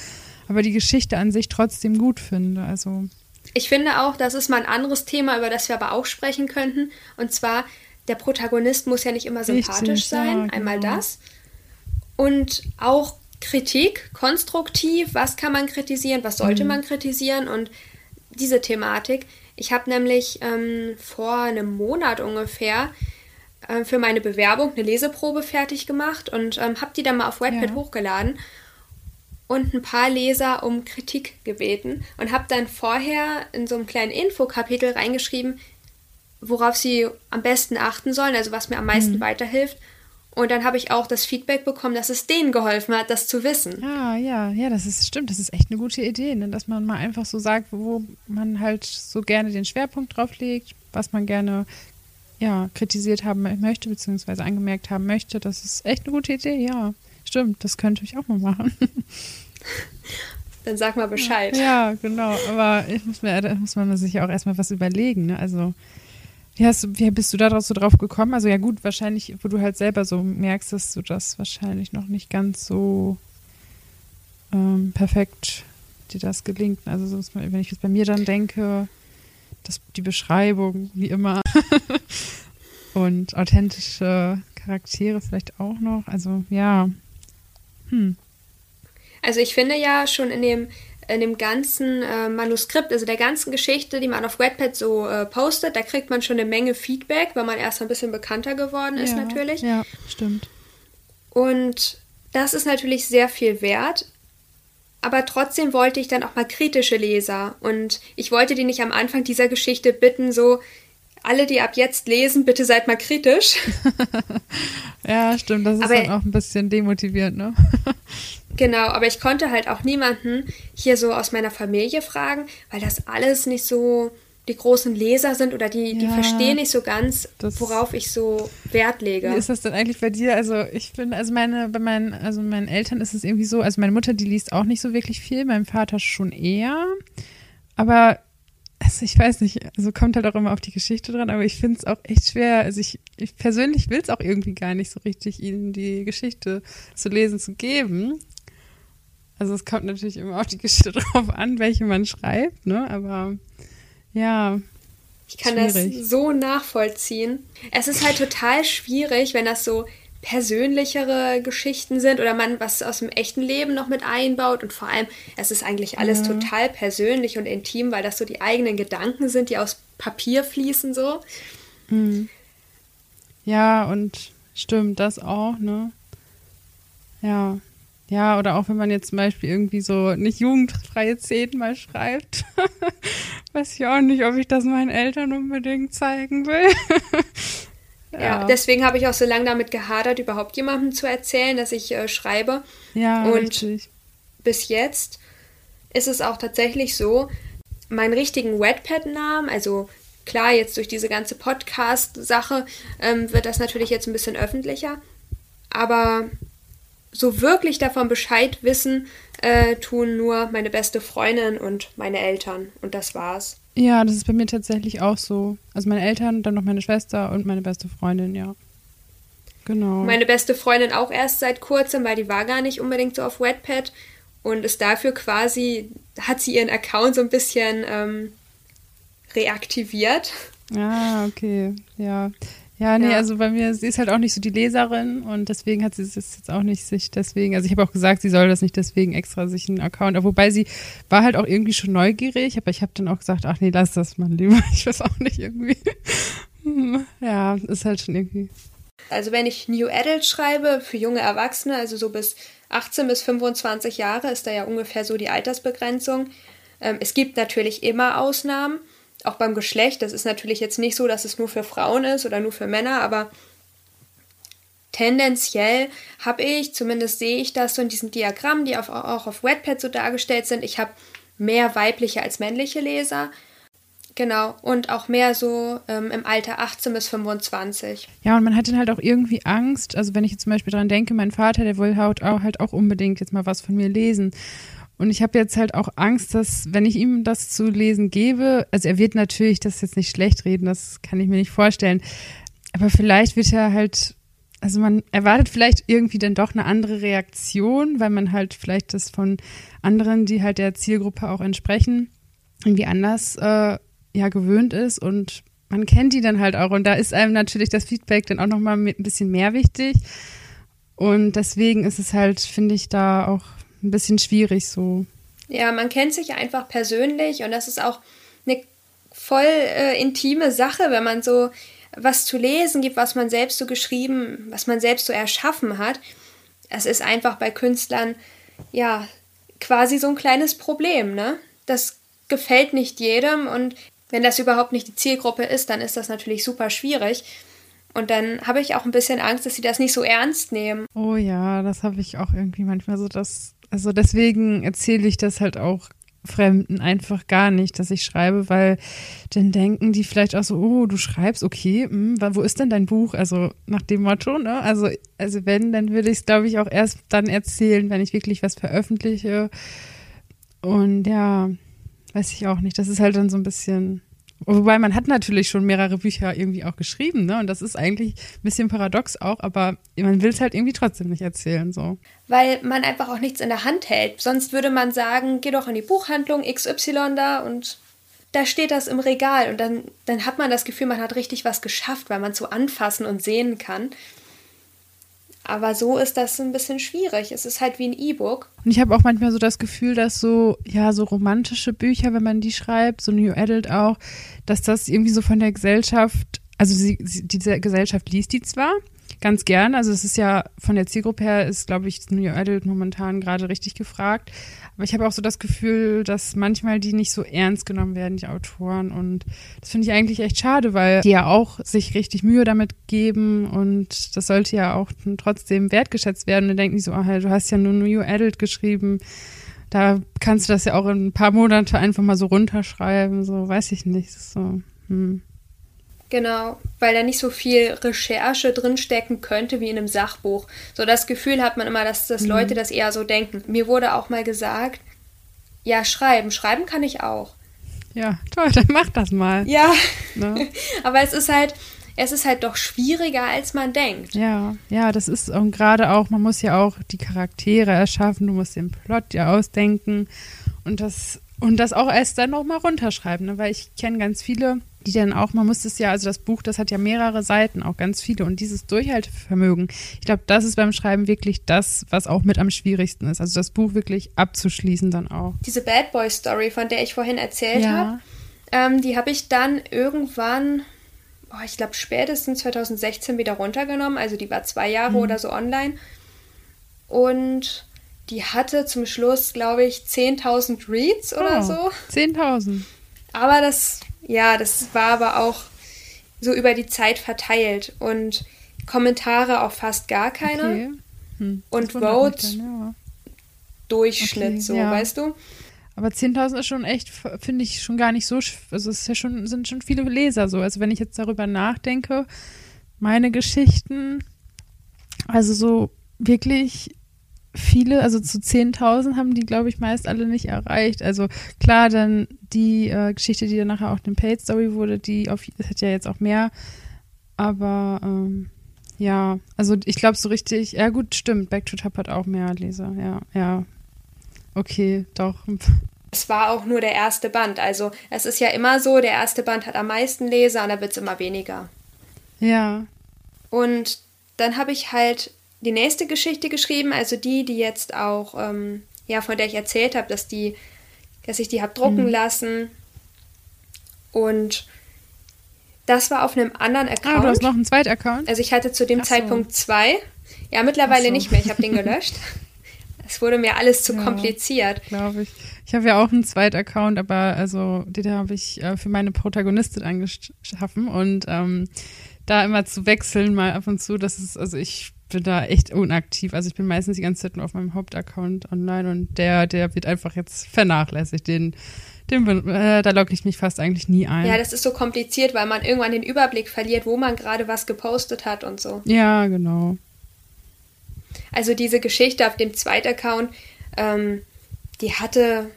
aber die Geschichte an sich trotzdem gut finde. Also ich finde auch, das ist mal ein anderes Thema, über das wir aber auch sprechen könnten. Und zwar, der Protagonist muss ja nicht immer sympathisch Richtig, sein. Ja, genau. Einmal das. Und auch Kritik, konstruktiv, was kann man kritisieren, was sollte mhm. man kritisieren und diese Thematik. Ich habe nämlich ähm, vor einem Monat ungefähr äh, für meine Bewerbung eine Leseprobe fertig gemacht und ähm, habe die dann mal auf Wattpad ja. hochgeladen und ein paar Leser um Kritik gebeten und habe dann vorher in so einem kleinen Infokapitel reingeschrieben, worauf sie am besten achten sollen, also was mir am meisten mhm. weiterhilft. Und dann habe ich auch das Feedback bekommen, dass es denen geholfen hat, das zu wissen. Ja, ja, ja, das ist stimmt. Das ist echt eine gute Idee, ne? dass man mal einfach so sagt, wo man halt so gerne den Schwerpunkt drauf legt, was man gerne ja, kritisiert haben möchte, beziehungsweise angemerkt haben möchte. Das ist echt eine gute Idee, ja. Stimmt, das könnte ich auch mal machen. Dann sag mal Bescheid. Ja, genau. Aber ich muss mir, da muss man sich ja auch erstmal was überlegen. Ne? Also, wie, hast wie bist du da so drauf gekommen? Also, ja, gut, wahrscheinlich, wo du halt selber so merkst, dass du das wahrscheinlich noch nicht ganz so ähm, perfekt dir das gelingt. Also, so, wenn ich jetzt bei mir dann denke, dass die Beschreibung, wie immer, und authentische Charaktere vielleicht auch noch. Also, ja, hm. Also ich finde ja schon in dem in dem ganzen äh, Manuskript, also der ganzen Geschichte, die man auf Wattpad so äh, postet, da kriegt man schon eine Menge Feedback, weil man erst ein bisschen bekannter geworden ist ja, natürlich. Ja, stimmt. Und das ist natürlich sehr viel wert. Aber trotzdem wollte ich dann auch mal kritische Leser. Und ich wollte die nicht am Anfang dieser Geschichte bitten, so, alle, die ab jetzt lesen, bitte seid mal kritisch. ja, stimmt. Das ist aber, dann auch ein bisschen demotivierend, ne? genau, aber ich konnte halt auch niemanden hier so aus meiner Familie fragen, weil das alles nicht so die großen Leser sind oder die, die verstehen nicht so ganz, worauf ich so Wert lege. Wie ist das denn eigentlich bei dir? Also ich finde, also meine, bei meinen, also meinen Eltern ist es irgendwie so, also meine Mutter, die liest auch nicht so wirklich viel, mein Vater schon eher. Aber also ich weiß nicht, also kommt halt auch immer auf die Geschichte dran, aber ich finde es auch echt schwer. Also ich, ich persönlich will es auch irgendwie gar nicht so richtig, ihnen die Geschichte zu lesen zu geben. Also es kommt natürlich immer auf die Geschichte drauf an, welche man schreibt, ne? Aber ja. Ich kann schwierig. das so nachvollziehen. Es ist halt total schwierig, wenn das so persönlichere Geschichten sind oder man was aus dem echten Leben noch mit einbaut und vor allem, es ist eigentlich alles ja. total persönlich und intim, weil das so die eigenen Gedanken sind, die aus Papier fließen so. Mhm. Ja, und stimmt, das auch, ne? Ja. Ja, oder auch wenn man jetzt zum Beispiel irgendwie so nicht jugendfreie Szenen mal schreibt. Weiß ich auch nicht, ob ich das meinen Eltern unbedingt zeigen will. Ja, deswegen habe ich auch so lange damit gehadert, überhaupt jemandem zu erzählen, dass ich äh, schreibe. Ja, und richtig. bis jetzt ist es auch tatsächlich so, meinen richtigen Wetpad-Namen, also klar, jetzt durch diese ganze Podcast-Sache ähm, wird das natürlich jetzt ein bisschen öffentlicher, aber so wirklich davon Bescheid wissen, äh, tun nur meine beste Freundin und meine Eltern. Und das war's. Ja, das ist bei mir tatsächlich auch so. Also meine Eltern, dann noch meine Schwester und meine beste Freundin, ja. Genau. Meine beste Freundin auch erst seit kurzem, weil die war gar nicht unbedingt so auf Wetpad und ist dafür quasi, hat sie ihren Account so ein bisschen ähm, reaktiviert. Ah, okay, ja. Ja, nee, ja. also bei mir, sie ist halt auch nicht so die Leserin und deswegen hat sie es jetzt auch nicht sich deswegen, also ich habe auch gesagt, sie soll das nicht deswegen extra sich einen Account, wobei sie war halt auch irgendwie schon neugierig, aber ich habe dann auch gesagt, ach nee, lass das mal lieber, ich weiß auch nicht irgendwie. ja, ist halt schon irgendwie. Also wenn ich New Adult schreibe für junge Erwachsene, also so bis 18 bis 25 Jahre ist da ja ungefähr so die Altersbegrenzung. Ähm, es gibt natürlich immer Ausnahmen auch beim Geschlecht, das ist natürlich jetzt nicht so, dass es nur für Frauen ist oder nur für Männer, aber tendenziell habe ich, zumindest sehe ich das so in diesen Diagrammen, die auf, auch auf Wetpad so dargestellt sind, ich habe mehr weibliche als männliche Leser. Genau, und auch mehr so ähm, im Alter 18 bis 25. Ja, und man hat dann halt auch irgendwie Angst. Also wenn ich jetzt zum Beispiel dran denke, mein Vater, der will halt auch, halt auch unbedingt jetzt mal was von mir lesen. Und ich habe jetzt halt auch Angst, dass, wenn ich ihm das zu lesen gebe, also er wird natürlich das jetzt nicht schlecht reden, das kann ich mir nicht vorstellen. Aber vielleicht wird er halt, also man erwartet vielleicht irgendwie dann doch eine andere Reaktion, weil man halt vielleicht das von anderen, die halt der Zielgruppe auch entsprechen, irgendwie anders äh, ja gewöhnt ist und man kennt die dann halt auch und da ist einem natürlich das Feedback dann auch nochmal ein bisschen mehr wichtig. Und deswegen ist es halt, finde ich, da auch ein bisschen schwierig so. Ja, man kennt sich einfach persönlich und das ist auch eine voll äh, intime Sache, wenn man so was zu lesen gibt, was man selbst so geschrieben, was man selbst so erschaffen hat. Es ist einfach bei Künstlern ja quasi so ein kleines Problem, ne? Das gefällt nicht jedem und wenn das überhaupt nicht die Zielgruppe ist, dann ist das natürlich super schwierig. Und dann habe ich auch ein bisschen Angst, dass sie das nicht so ernst nehmen. Oh ja, das habe ich auch irgendwie manchmal so, dass also deswegen erzähle ich das halt auch Fremden einfach gar nicht, dass ich schreibe, weil dann denken die vielleicht auch so, oh, du schreibst, okay, mh, hm, wo ist denn dein Buch? Also nach dem Motto, ne? Also, also wenn, dann würde ich es, glaube ich, auch erst dann erzählen, wenn ich wirklich was veröffentliche. Und ja, weiß ich auch nicht. Das ist halt dann so ein bisschen Wobei man hat natürlich schon mehrere Bücher irgendwie auch geschrieben, ne? Und das ist eigentlich ein bisschen paradox auch, aber man will es halt irgendwie trotzdem nicht erzählen, so. Weil man einfach auch nichts in der Hand hält. Sonst würde man sagen, geh doch in die Buchhandlung XY da und da steht das im Regal und dann, dann hat man das Gefühl, man hat richtig was geschafft, weil man es so anfassen und sehen kann. Aber so ist das ein bisschen schwierig. Es ist halt wie ein E-Book. Und ich habe auch manchmal so das Gefühl, dass so, ja, so romantische Bücher, wenn man die schreibt, so New Adult auch, dass das irgendwie so von der Gesellschaft, also sie, diese Gesellschaft liest die zwar, ganz gern. Also es ist ja von der Zielgruppe her ist, glaube ich, New Adult momentan gerade richtig gefragt. Aber ich habe auch so das Gefühl, dass manchmal die nicht so ernst genommen werden, die Autoren. Und das finde ich eigentlich echt schade, weil die ja auch sich richtig Mühe damit geben und das sollte ja auch trotzdem wertgeschätzt werden. Und denken die so, ah, du hast ja nur New Adult geschrieben. Da kannst du das ja auch in ein paar Monate einfach mal so runterschreiben. So, weiß ich nicht. So, hm. Genau, weil da nicht so viel Recherche drinstecken könnte wie in einem Sachbuch. So das Gefühl hat man immer, dass, dass mhm. Leute das eher so denken. Mir wurde auch mal gesagt, ja, schreiben, schreiben kann ich auch. Ja, toll, dann mach das mal. Ja, ne? aber es ist halt, es ist halt doch schwieriger, als man denkt. Ja, ja, das ist und gerade auch, man muss ja auch die Charaktere erschaffen, du musst den Plot ja ausdenken und das und das auch erst dann noch mal runterschreiben, ne? weil ich kenne ganz viele die dann auch, man muss es ja, also das Buch, das hat ja mehrere Seiten, auch ganz viele. Und dieses Durchhaltevermögen, ich glaube, das ist beim Schreiben wirklich das, was auch mit am schwierigsten ist. Also das Buch wirklich abzuschließen dann auch. Diese Bad Boy Story, von der ich vorhin erzählt ja. habe, ähm, die habe ich dann irgendwann, oh, ich glaube spätestens 2016 wieder runtergenommen. Also die war zwei Jahre mhm. oder so online. Und die hatte zum Schluss, glaube ich, 10.000 Reads oder oh, so. 10.000. Aber das ja, das war aber auch so über die Zeit verteilt und Kommentare auch fast gar keine. Okay. Hm, und Vote ja. Durchschnitt, okay, so, ja. weißt du? Aber 10.000 ist schon echt, finde ich, schon gar nicht so, also es ist ja schon, sind schon viele Leser so. Also wenn ich jetzt darüber nachdenke, meine Geschichten, also so wirklich viele, also zu 10.000 haben die, glaube ich, meist alle nicht erreicht. Also klar, dann die äh, Geschichte, die dann nachher auch eine Paid Story wurde, die auf, das hat ja jetzt auch mehr. Aber ähm, ja, also ich glaube so richtig, ja gut, stimmt, Back to Top hat auch mehr Leser, ja, ja. Okay, doch. Es war auch nur der erste Band. Also es ist ja immer so, der erste Band hat am meisten Leser und dann wird es immer weniger. Ja. Und dann habe ich halt die nächste Geschichte geschrieben, also die, die jetzt auch, ähm, ja, von der ich erzählt habe, dass die, dass ich die habe drucken mhm. lassen. Und das war auf einem anderen Account. Ah, du hast noch einen zweiten Account? Also ich hatte zu dem Ach Zeitpunkt so. zwei. Ja, mittlerweile so. nicht mehr. Ich habe den gelöscht. Es wurde mir alles zu ja, kompliziert. Glaube ich. Ich habe ja auch einen zweiten Account, aber also den habe ich äh, für meine Protagonistin angeschaffen und ähm, da immer zu wechseln, mal ab und zu, das ist, also ich bin da echt unaktiv. Also ich bin meistens die ganze Zeit nur auf meinem Hauptaccount online und der, der wird einfach jetzt vernachlässigt. Den, den, äh, da logge ich mich fast eigentlich nie ein. Ja, das ist so kompliziert, weil man irgendwann den Überblick verliert, wo man gerade was gepostet hat und so. Ja, genau. Also diese Geschichte auf dem zweiten Account, ähm, die hatte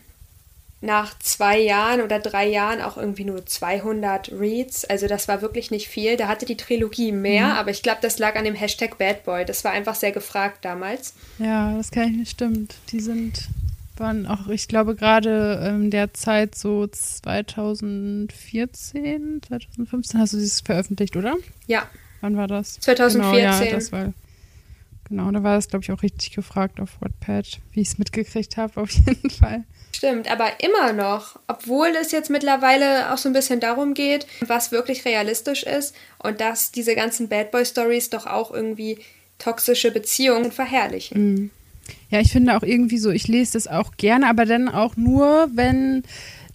nach zwei Jahren oder drei Jahren auch irgendwie nur 200 Reads. Also das war wirklich nicht viel. Da hatte die Trilogie mehr, mhm. aber ich glaube, das lag an dem Hashtag Bad Boy. Das war einfach sehr gefragt damals. Ja, das kann ich nicht stimmt. Die sind waren auch, ich glaube, gerade in der Zeit so 2014, 2015 hast du dieses veröffentlicht, oder? Ja. Wann war das? 2014. Genau, ja, das war Genau, da war das, glaube ich, auch richtig gefragt auf Wattpad, wie ich es mitgekriegt habe, auf jeden Fall. Stimmt, aber immer noch, obwohl es jetzt mittlerweile auch so ein bisschen darum geht, was wirklich realistisch ist und dass diese ganzen Bad Boy Stories doch auch irgendwie toxische Beziehungen verherrlichen. Mhm. Ja, ich finde auch irgendwie so, ich lese das auch gerne, aber dann auch nur, wenn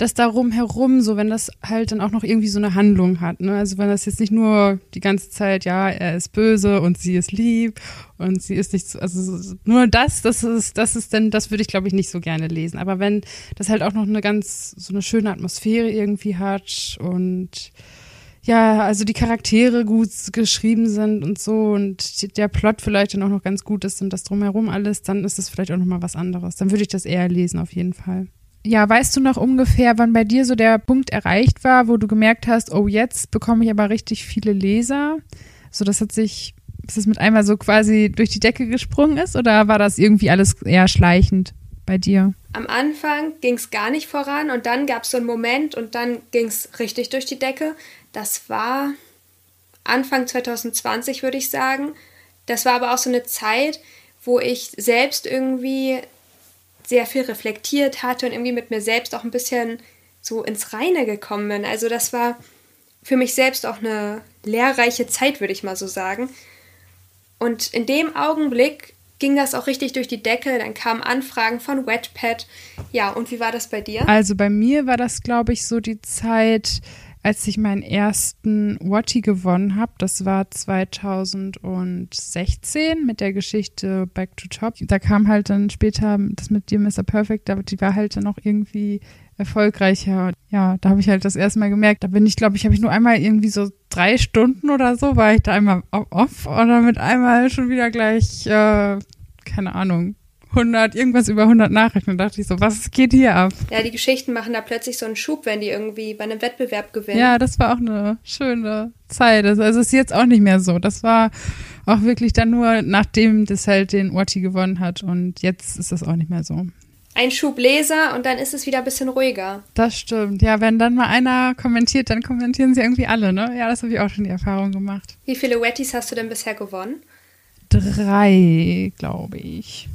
das darum herum, so wenn das halt dann auch noch irgendwie so eine Handlung hat. Ne? Also wenn das jetzt nicht nur die ganze Zeit, ja, er ist böse und sie ist lieb und sie ist nicht so, also nur das, das ist, das ist dann, das würde ich glaube ich nicht so gerne lesen. Aber wenn das halt auch noch eine ganz, so eine schöne Atmosphäre irgendwie hat und ja, also die Charaktere gut geschrieben sind und so und der Plot vielleicht dann auch noch ganz gut ist und das drumherum alles, dann ist es vielleicht auch noch mal was anderes. Dann würde ich das eher lesen auf jeden Fall. Ja, weißt du noch ungefähr, wann bei dir so der Punkt erreicht war, wo du gemerkt hast, oh, jetzt bekomme ich aber richtig viele Leser? So, das hat sich, ist das mit einmal so quasi durch die Decke gesprungen ist oder war das irgendwie alles eher schleichend bei dir? Am Anfang ging es gar nicht voran und dann gab es so einen Moment und dann ging es richtig durch die Decke. Das war Anfang 2020, würde ich sagen. Das war aber auch so eine Zeit, wo ich selbst irgendwie sehr viel reflektiert hatte und irgendwie mit mir selbst auch ein bisschen so ins Reine gekommen bin. Also das war für mich selbst auch eine lehrreiche Zeit, würde ich mal so sagen. Und in dem Augenblick ging das auch richtig durch die Decke. Dann kamen Anfragen von Wetpad. Ja, und wie war das bei dir? Also bei mir war das, glaube ich, so die Zeit, als ich meinen ersten Watty gewonnen habe. Das war 2016 mit der Geschichte Back to Top. Da kam halt dann später das mit dir, Mr. Perfect, die war halt dann auch irgendwie erfolgreicher. Ja, da habe ich halt das erste Mal gemerkt, da bin ich, glaube ich, habe ich nur einmal irgendwie so drei Stunden oder so, war ich da einmal off oder mit einmal schon wieder gleich, äh, keine Ahnung, 100, irgendwas über 100 Nachrichten. Und dachte ich so, was geht hier ab? Ja, die Geschichten machen da plötzlich so einen Schub, wenn die irgendwie bei einem Wettbewerb gewinnen. Ja, das war auch eine schöne Zeit. Also es ist jetzt auch nicht mehr so. Das war auch wirklich dann nur, nachdem das halt den Watti gewonnen hat. Und jetzt ist das auch nicht mehr so ein Schub Leser und dann ist es wieder ein bisschen ruhiger. Das stimmt. Ja, wenn dann mal einer kommentiert, dann kommentieren sie irgendwie alle, ne? Ja, das habe ich auch schon die Erfahrung gemacht. Wie viele Wetties hast du denn bisher gewonnen? Drei, glaube ich.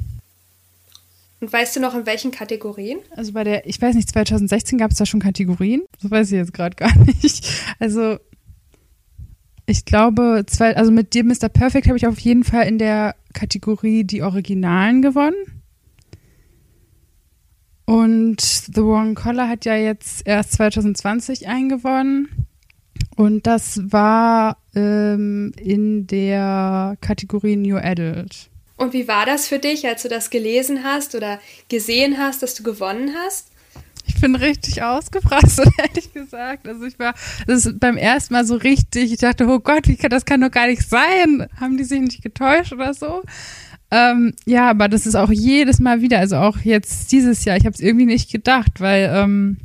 Und weißt du noch in welchen Kategorien? Also bei der, ich weiß nicht, 2016 gab es da schon Kategorien. Das weiß ich jetzt gerade gar nicht. Also ich glaube, zwei, also mit dir, Mr. Perfect, habe ich auf jeden Fall in der Kategorie die Originalen gewonnen. Und The Wrong Collar hat ja jetzt erst 2020 eingewonnen. Und das war ähm, in der Kategorie New Adult. Und wie war das für dich, als du das gelesen hast oder gesehen hast, dass du gewonnen hast? Ich bin richtig ausgefrastet, ehrlich gesagt. Also ich war, das ist beim ersten Mal so richtig, ich dachte, oh Gott, wie kann, das kann doch gar nicht sein. Haben die sich nicht getäuscht oder so? Ähm, ja, aber das ist auch jedes Mal wieder, also auch jetzt dieses Jahr, ich habe es irgendwie nicht gedacht, weil ähm,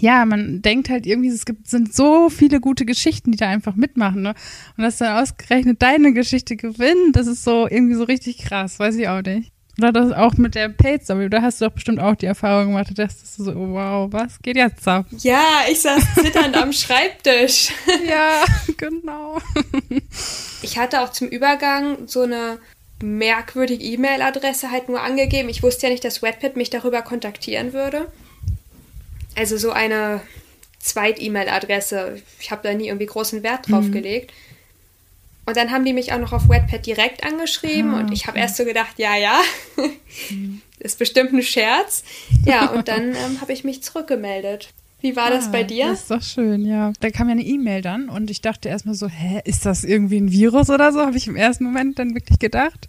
ja, man denkt halt irgendwie, es gibt sind so viele gute Geschichten, die da einfach mitmachen, ne? Und dass dann ausgerechnet deine Geschichte gewinnt, das ist so irgendwie so richtig krass, weiß ich auch nicht. Oder das auch mit der Paid Story, da hast du doch bestimmt auch die Erfahrung gemacht, dass du so, wow, was geht jetzt ab? Ja, ich saß zitternd am Schreibtisch. Ja, genau. Ich hatte auch zum Übergang so eine merkwürdige E-Mail-Adresse halt nur angegeben. Ich wusste ja nicht, dass Wattpad mich darüber kontaktieren würde. Also so eine Zweit-E-Mail-Adresse. Ich habe da nie irgendwie großen Wert drauf mhm. gelegt. Und dann haben die mich auch noch auf Wattpad direkt angeschrieben ah, und ich habe erst so gedacht, ja, ja, mhm. ist bestimmt ein Scherz. Ja, und dann ähm, habe ich mich zurückgemeldet. Wie war ah, das bei dir? Das ist doch schön, ja. Da kam ja eine E-Mail dann und ich dachte erstmal so, hä, ist das irgendwie ein Virus oder so? Habe ich im ersten Moment dann wirklich gedacht.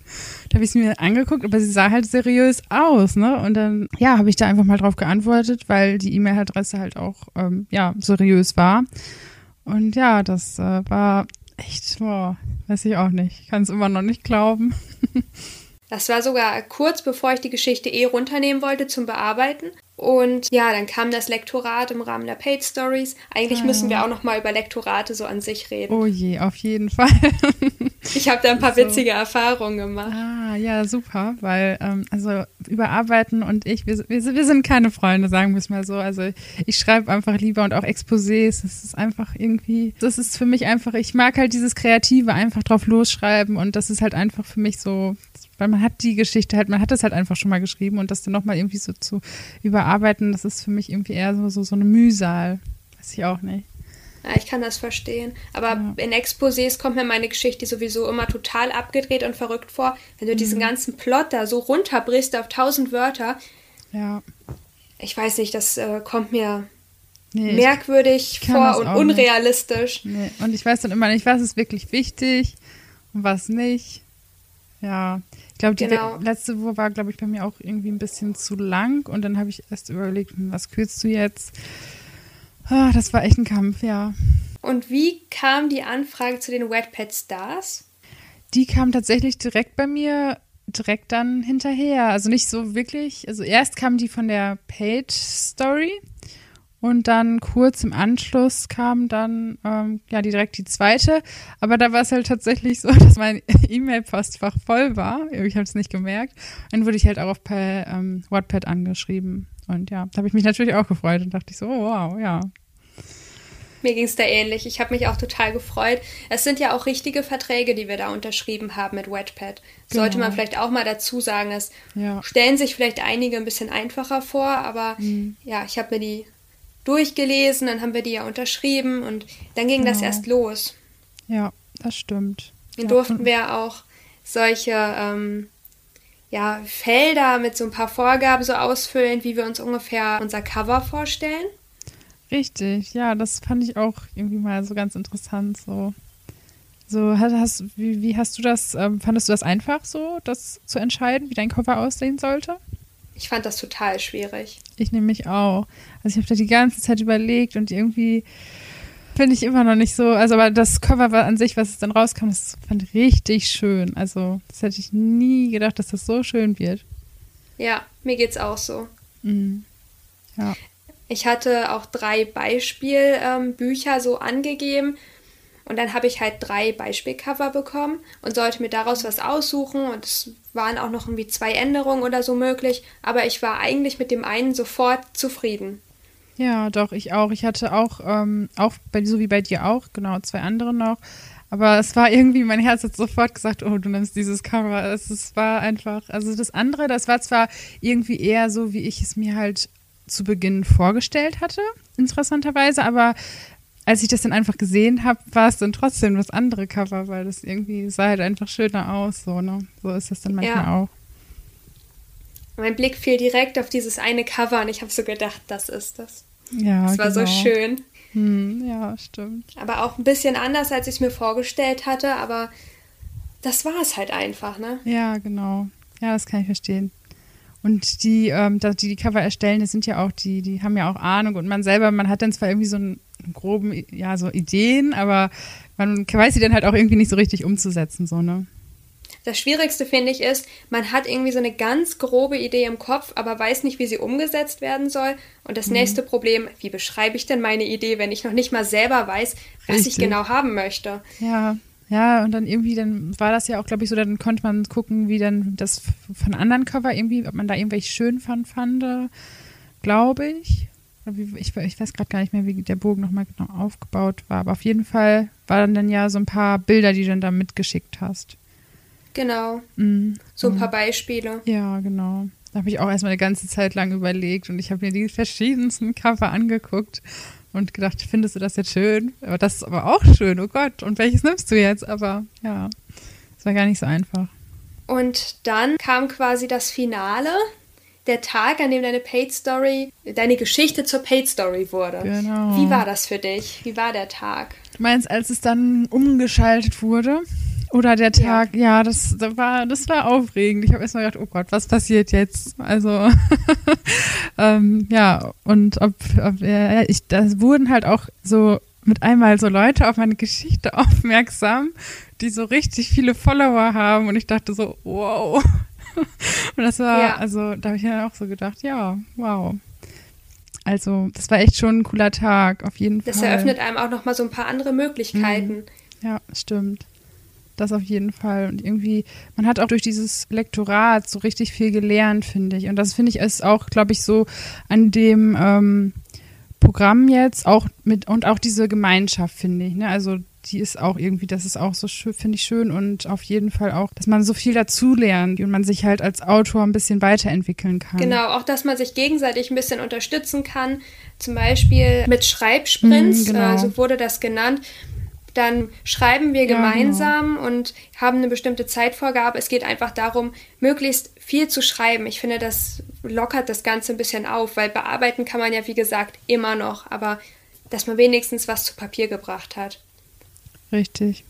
Da habe ich es mir angeguckt, aber sie sah halt seriös aus, ne? Und dann, ja, habe ich da einfach mal drauf geantwortet, weil die E-Mail-Adresse halt auch, ähm, ja, seriös war. Und ja, das äh, war echt, boah, weiß ich auch nicht. Ich kann es immer noch nicht glauben. Das war sogar kurz bevor ich die Geschichte eh runternehmen wollte zum Bearbeiten. Und ja, dann kam das Lektorat im Rahmen der Paid Stories. Eigentlich ah, müssen wir auch noch mal über Lektorate so an sich reden. Oh je, auf jeden Fall. ich habe da ein paar so. witzige Erfahrungen gemacht. Ah, ja, super, weil ähm, also überarbeiten und ich, wir, wir, wir sind keine Freunde, sagen wir es mal so. Also ich schreibe einfach lieber und auch Exposés. Das ist einfach irgendwie, das ist für mich einfach, ich mag halt dieses Kreative, einfach drauf losschreiben und das ist halt einfach für mich so, weil man hat die Geschichte halt, man hat es halt einfach schon mal geschrieben und das dann nochmal irgendwie so zu überarbeiten, das ist für mich irgendwie eher so, so, so eine Mühsal. Weiß ich auch nicht. Ja, ich kann das verstehen. Aber ja. in Exposés kommt mir meine Geschichte sowieso immer total abgedreht und verrückt vor. Wenn du mhm. diesen ganzen Plot da so runterbrichst auf tausend Wörter. Ja. Ich weiß nicht, das äh, kommt mir nee, merkwürdig vor und unrealistisch. Nee. Und ich weiß dann immer nicht, was ist wirklich wichtig und was nicht. Ja, glaube, die genau. letzte Woche war, glaube ich, bei mir auch irgendwie ein bisschen zu lang und dann habe ich erst überlegt, hm, was kürzt du jetzt? Ah, das war echt ein Kampf, ja. Und wie kam die Anfrage zu den Wetpad Stars? Die kam tatsächlich direkt bei mir, direkt dann hinterher. Also nicht so wirklich. Also erst kam die von der Page Story und dann kurz im Anschluss kam dann ähm, ja direkt die zweite. Aber da war es halt tatsächlich so, dass mein E-Mail-Postfach voll war. Ich habe es nicht gemerkt. Dann wurde ich halt auch auf per ähm, Wattpad angeschrieben. Und ja, da habe ich mich natürlich auch gefreut und dachte ich so, oh, wow, ja. Mir ging es da ähnlich. Ich habe mich auch total gefreut. Es sind ja auch richtige Verträge, die wir da unterschrieben haben mit. Sollte genau. man vielleicht auch mal dazu sagen. Es ja. stellen sich vielleicht einige ein bisschen einfacher vor, aber mhm. ja, ich habe mir die durchgelesen, dann haben wir die ja unterschrieben und dann ging genau. das erst los. Ja, das stimmt. Dann ja, durften wir auch solche ähm, ja, Felder mit so ein paar Vorgaben so ausfüllen, wie wir uns ungefähr unser Cover vorstellen. Richtig, ja, das fand ich auch irgendwie mal so ganz interessant. So, so hast, wie, wie hast du das, ähm, fandest du das einfach so, das zu entscheiden, wie dein Cover aussehen sollte? Ich fand das total schwierig. Ich nämlich auch. Also ich habe da die ganze Zeit überlegt und irgendwie finde ich immer noch nicht so. Also, aber das Cover war an sich, was es dann rauskam, das fand ich richtig schön. Also, das hätte ich nie gedacht, dass das so schön wird. Ja, mir geht's auch so. Mhm. Ja. Ich hatte auch drei Beispielbücher ähm, so angegeben und dann habe ich halt drei Beispielcover bekommen und sollte mir daraus was aussuchen und es waren auch noch irgendwie zwei Änderungen oder so möglich, aber ich war eigentlich mit dem einen sofort zufrieden. Ja, doch, ich auch. Ich hatte auch, ähm, auch bei, so wie bei dir auch, genau, zwei andere noch. Aber es war irgendwie, mein Herz hat sofort gesagt, oh, du nimmst dieses Cover. Es, es war einfach, also das andere, das war zwar irgendwie eher so, wie ich es mir halt zu Beginn vorgestellt hatte, interessanterweise, aber als ich das dann einfach gesehen habe, war es dann trotzdem das andere Cover, weil das irgendwie sah halt einfach schöner aus, so, ne? So ist das dann manchmal ja. auch. Mein Blick fiel direkt auf dieses eine Cover und ich habe so gedacht, das ist das. Ja, das war genau. so schön. Hm, ja, stimmt. Aber auch ein bisschen anders, als ich es mir vorgestellt hatte, aber das war es halt einfach, ne? Ja, genau. Ja, das kann ich verstehen. Und die, ähm, die, die Cover erstellen, das sind ja auch, die, die haben ja auch Ahnung und man selber, man hat dann zwar irgendwie so einen groben, ja, so Ideen, aber man weiß sie dann halt auch irgendwie nicht so richtig umzusetzen, so, ne? Das Schwierigste finde ich ist, man hat irgendwie so eine ganz grobe Idee im Kopf, aber weiß nicht, wie sie umgesetzt werden soll. Und das mhm. nächste Problem, wie beschreibe ich denn meine Idee, wenn ich noch nicht mal selber weiß, was Richtig. ich genau haben möchte? Ja, ja, und dann irgendwie, dann war das ja auch, glaube ich, so, dann konnte man gucken, wie dann das von anderen Cover irgendwie, ob man da irgendwelche schön fand, fand glaube ich. Ich, ich weiß gerade gar nicht mehr, wie der Bogen nochmal genau aufgebaut war, aber auf jeden Fall waren dann ja so ein paar Bilder, die du dann da mitgeschickt hast. Genau. Mhm. So ein paar Beispiele. Ja, genau. Da habe ich auch erstmal eine ganze Zeit lang überlegt und ich habe mir die verschiedensten Cover angeguckt und gedacht, findest du das jetzt schön? Aber das ist aber auch schön, oh Gott. Und welches nimmst du jetzt? Aber ja, es war gar nicht so einfach. Und dann kam quasi das Finale, der Tag, an dem deine Paid Story, deine Geschichte zur Paid Story wurde. Genau. Wie war das für dich? Wie war der Tag? Du meinst, als es dann umgeschaltet wurde? Oder der Tag, ja, ja das, das, war, das war aufregend. Ich habe erstmal gedacht, oh Gott, was passiert jetzt? Also, ähm, ja, und ob, ob ja, ich, da wurden halt auch so mit einmal so Leute auf meine Geschichte aufmerksam, die so richtig viele Follower haben und ich dachte so, wow. Und das war, ja. also da habe ich ja auch so gedacht, ja, wow. Also, das war echt schon ein cooler Tag, auf jeden das Fall. Das eröffnet einem auch nochmal so ein paar andere Möglichkeiten. Mhm. Ja, stimmt. Das auf jeden Fall. Und irgendwie, man hat auch durch dieses Lektorat so richtig viel gelernt, finde ich. Und das finde ich ist auch, glaube ich, so an dem ähm, Programm jetzt auch mit und auch diese Gemeinschaft, finde ich. Ne? Also die ist auch irgendwie, das ist auch so schön, finde ich schön und auf jeden Fall auch, dass man so viel dazu lernt und man sich halt als Autor ein bisschen weiterentwickeln kann. Genau, auch dass man sich gegenseitig ein bisschen unterstützen kann, zum Beispiel mit Schreibsprints, mm, genau. so wurde das genannt dann schreiben wir gemeinsam ja, genau. und haben eine bestimmte Zeitvorgabe. Es geht einfach darum, möglichst viel zu schreiben. Ich finde, das lockert das Ganze ein bisschen auf, weil bearbeiten kann man ja, wie gesagt, immer noch, aber dass man wenigstens was zu Papier gebracht hat. Richtig.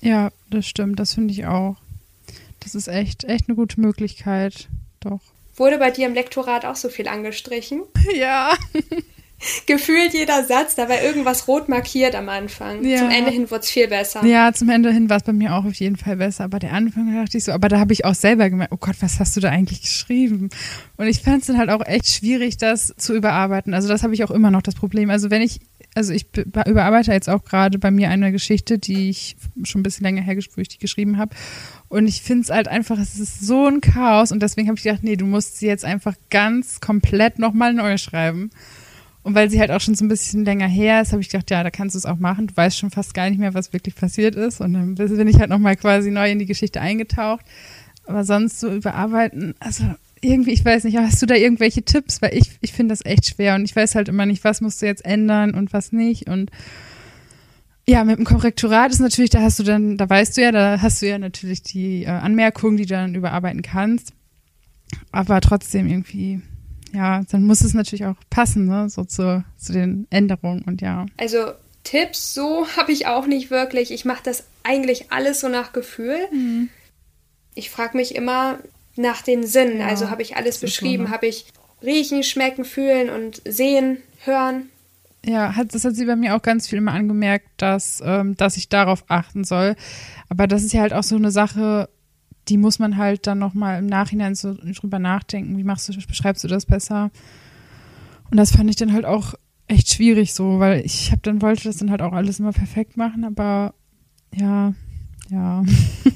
Ja, das stimmt, das finde ich auch. Das ist echt, echt eine gute Möglichkeit, doch. Wurde bei dir im Lektorat auch so viel angestrichen? Ja. gefühlt jeder Satz, da war irgendwas rot markiert am Anfang. Ja. Zum Ende hin wurde es viel besser. Ja, zum Ende hin war es bei mir auch auf jeden Fall besser. Aber der Anfang dachte ich so, aber da habe ich auch selber gemerkt, oh Gott, was hast du da eigentlich geschrieben? Und ich fand es dann halt auch echt schwierig, das zu überarbeiten. Also das habe ich auch immer noch das Problem. Also wenn ich also ich überarbeite jetzt auch gerade bei mir eine Geschichte, die ich schon ein bisschen länger her, geschrieben habe. Und ich finde es halt einfach, es ist so ein Chaos. Und deswegen habe ich gedacht, nee, du musst sie jetzt einfach ganz komplett nochmal neu schreiben. Und weil sie halt auch schon so ein bisschen länger her ist, habe ich gedacht, ja, da kannst du es auch machen. Du weißt schon fast gar nicht mehr, was wirklich passiert ist. Und dann bin ich halt nochmal quasi neu in die Geschichte eingetaucht. Aber sonst so überarbeiten, also irgendwie, ich weiß nicht, hast du da irgendwelche Tipps? Weil ich, ich finde das echt schwer und ich weiß halt immer nicht, was musst du jetzt ändern und was nicht. Und ja, mit dem Korrektorat ist natürlich, da hast du dann, da weißt du ja, da hast du ja natürlich die äh, Anmerkungen, die du dann überarbeiten kannst. Aber trotzdem irgendwie, ja, dann muss es natürlich auch passen, ne, so zu, zu den Änderungen und ja. Also Tipps so habe ich auch nicht wirklich. Ich mache das eigentlich alles so nach Gefühl. Mhm. Ich frage mich immer nach den Sinnen. Ja, also habe ich alles beschrieben, habe ich riechen, schmecken, fühlen und sehen, hören. Ja, hat, das hat sie bei mir auch ganz viel immer angemerkt, dass, ähm, dass ich darauf achten soll. Aber das ist ja halt auch so eine Sache, die muss man halt dann nochmal im Nachhinein so drüber nachdenken. Wie machst du, beschreibst du das besser? Und das fand ich dann halt auch echt schwierig so, weil ich habe dann wollte das dann halt auch alles immer perfekt machen, aber ja, ja.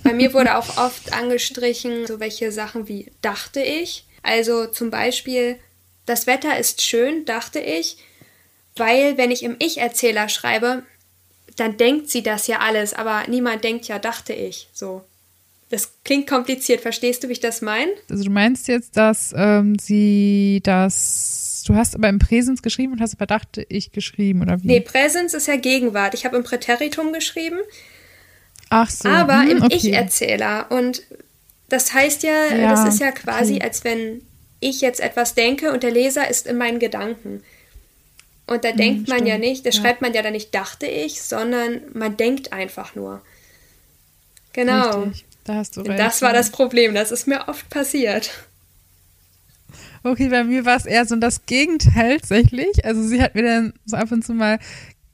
Bei mir wurde auch oft angestrichen, so welche Sachen wie dachte ich. Also zum Beispiel, das Wetter ist schön, dachte ich, weil wenn ich im Ich-Erzähler schreibe, dann denkt sie das ja alles, aber niemand denkt ja, dachte ich. So. Das klingt kompliziert. Verstehst du, wie ich das meine? Also du meinst jetzt, dass ähm, sie das. Du hast aber im Präsens geschrieben und hast aber dachte ich geschrieben, oder wie? Nee, Präsens ist ja Gegenwart. Ich habe im Präteritum geschrieben. Ach so. Aber hm, im okay. Ich-Erzähler. Und das heißt ja, ja, das ist ja quasi, okay. als wenn ich jetzt etwas denke und der Leser ist in meinen Gedanken. Und da hm, denkt man stimmt. ja nicht, da ja. schreibt man ja dann nicht dachte ich, sondern man denkt einfach nur. Genau. Richtig. Da hast du recht. Das war das Problem, das ist mir oft passiert. Okay, bei mir war es eher so das Gegenteil tatsächlich. Also sie hat mir dann so ab und zu mal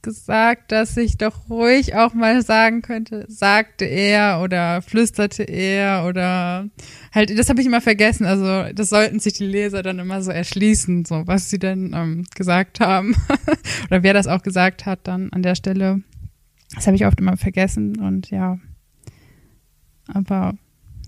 gesagt, dass ich doch ruhig auch mal sagen könnte, sagte er oder flüsterte er oder halt, das habe ich immer vergessen. Also das sollten sich die Leser dann immer so erschließen, so was sie denn ähm, gesagt haben oder wer das auch gesagt hat dann an der Stelle. Das habe ich oft immer vergessen und ja. Aber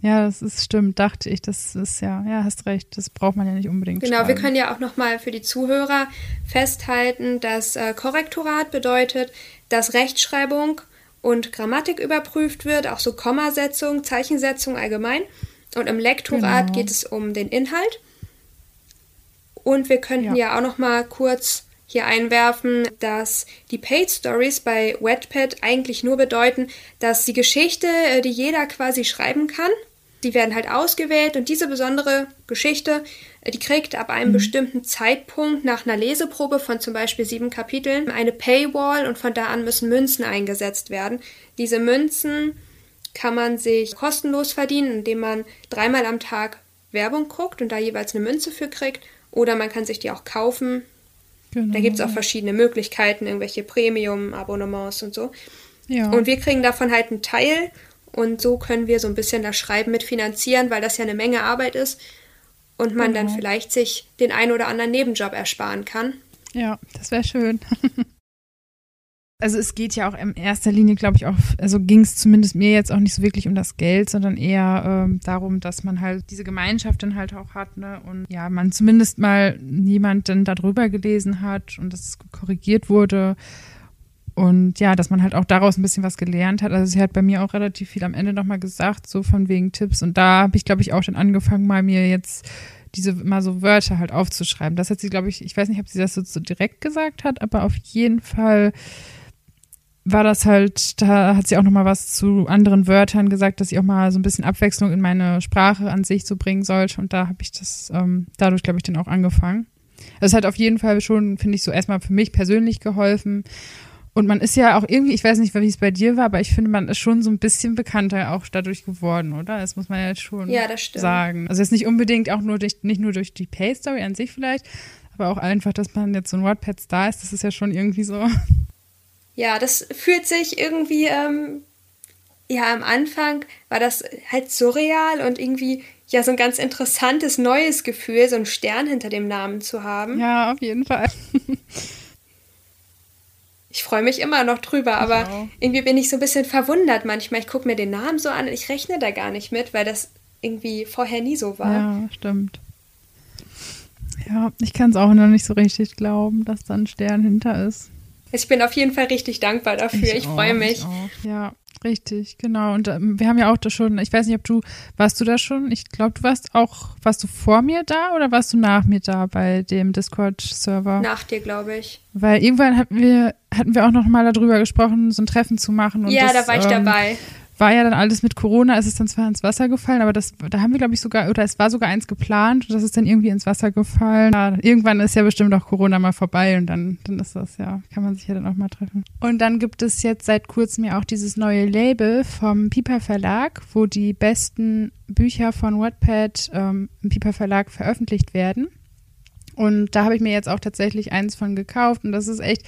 ja, das ist stimmt, dachte ich. Das ist ja, ja, hast recht. Das braucht man ja nicht unbedingt. Genau, schreiben. wir können ja auch nochmal für die Zuhörer festhalten, dass äh, Korrektorat bedeutet, dass Rechtschreibung und Grammatik überprüft wird, auch so Kommasetzung, Zeichensetzung allgemein. Und im Lektorat genau. geht es um den Inhalt. Und wir könnten ja, ja auch nochmal kurz hier einwerfen, dass die Paid Stories bei Wattpad eigentlich nur bedeuten, dass die Geschichte, äh, die jeder quasi schreiben kann, die werden halt ausgewählt und diese besondere Geschichte, äh, die kriegt ab einem mhm. bestimmten Zeitpunkt nach einer Leseprobe von zum Beispiel sieben Kapiteln eine Paywall und von da an müssen Münzen eingesetzt werden. Diese Münzen kann man sich kostenlos verdienen, indem man dreimal am Tag Werbung guckt und da jeweils eine Münze für kriegt. Oder man kann sich die auch kaufen Genau. Da gibt es auch verschiedene Möglichkeiten, irgendwelche Premium-Abonnements und so. Ja. Und wir kriegen davon halt einen Teil und so können wir so ein bisschen das Schreiben mitfinanzieren, weil das ja eine Menge Arbeit ist und man genau. dann vielleicht sich den einen oder anderen Nebenjob ersparen kann. Ja, das wäre schön. Also es geht ja auch in erster Linie, glaube ich, auch, also ging es zumindest mir jetzt auch nicht so wirklich um das Geld, sondern eher ähm, darum, dass man halt diese Gemeinschaft dann halt auch hat, ne? Und ja, man zumindest mal jemanden darüber gelesen hat und das korrigiert wurde. Und ja, dass man halt auch daraus ein bisschen was gelernt hat. Also sie hat bei mir auch relativ viel am Ende nochmal gesagt, so von wegen Tipps. Und da habe ich, glaube ich, auch dann angefangen, mal mir jetzt diese mal so Wörter halt aufzuschreiben. Das hat sie, glaube ich, ich weiß nicht, ob sie das so direkt gesagt hat, aber auf jeden Fall war das halt, da hat sie auch noch mal was zu anderen Wörtern gesagt, dass ich auch mal so ein bisschen Abwechslung in meine Sprache an sich so bringen sollte. Und da habe ich das ähm, dadurch, glaube ich, dann auch angefangen. Das hat auf jeden Fall schon, finde ich, so erstmal für mich persönlich geholfen. Und man ist ja auch irgendwie, ich weiß nicht, wie es bei dir war, aber ich finde, man ist schon so ein bisschen bekannter auch dadurch geworden, oder? Das muss man ja jetzt schon ja, sagen. Also jetzt nicht unbedingt auch nur durch, nicht nur durch die Pay-Story an sich vielleicht, aber auch einfach, dass man jetzt so ein WordPad-Star ist, das ist ja schon irgendwie so ja, das fühlt sich irgendwie, ähm, ja, am Anfang war das halt surreal und irgendwie ja so ein ganz interessantes neues Gefühl, so einen Stern hinter dem Namen zu haben. Ja, auf jeden Fall. ich freue mich immer noch drüber, aber wow. irgendwie bin ich so ein bisschen verwundert manchmal. Ich gucke mir den Namen so an und ich rechne da gar nicht mit, weil das irgendwie vorher nie so war. Ja, stimmt. Ja, ich kann es auch noch nicht so richtig glauben, dass da ein Stern hinter ist. Ich bin auf jeden Fall richtig dankbar dafür. Ich, ich freue mich. Ich ja, richtig, genau. Und ähm, wir haben ja auch da schon, ich weiß nicht, ob du, warst du da schon? Ich glaube, du warst auch, warst du vor mir da oder warst du nach mir da bei dem Discord-Server? Nach dir, glaube ich. Weil irgendwann hatten wir, hatten wir auch noch mal darüber gesprochen, so ein Treffen zu machen. ja, das, da war ich ähm, dabei war ja dann alles mit Corona, ist es dann zwar ins Wasser gefallen, aber das, da haben wir, glaube ich, sogar, oder es war sogar eins geplant und das ist dann irgendwie ins Wasser gefallen. Ja, irgendwann ist ja bestimmt auch Corona mal vorbei und dann, dann ist das ja, kann man sich ja dann auch mal treffen. Und dann gibt es jetzt seit kurzem ja auch dieses neue Label vom Piper Verlag, wo die besten Bücher von Wattpad ähm, im Piper Verlag veröffentlicht werden. Und da habe ich mir jetzt auch tatsächlich eins von gekauft und das ist echt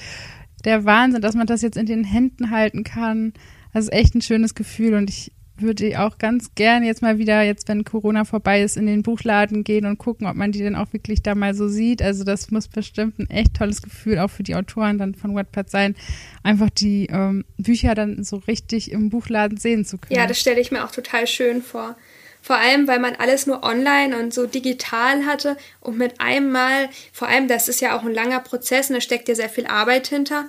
der Wahnsinn, dass man das jetzt in den Händen halten kann. Das ist echt ein schönes Gefühl und ich würde auch ganz gerne jetzt mal wieder, jetzt wenn Corona vorbei ist, in den Buchladen gehen und gucken, ob man die denn auch wirklich da mal so sieht. Also das muss bestimmt ein echt tolles Gefühl auch für die Autoren dann von Wattpad sein, einfach die ähm, Bücher dann so richtig im Buchladen sehen zu können. Ja, das stelle ich mir auch total schön vor. Vor allem, weil man alles nur online und so digital hatte und mit einem Mal, vor allem, das ist ja auch ein langer Prozess und da steckt ja sehr viel Arbeit hinter.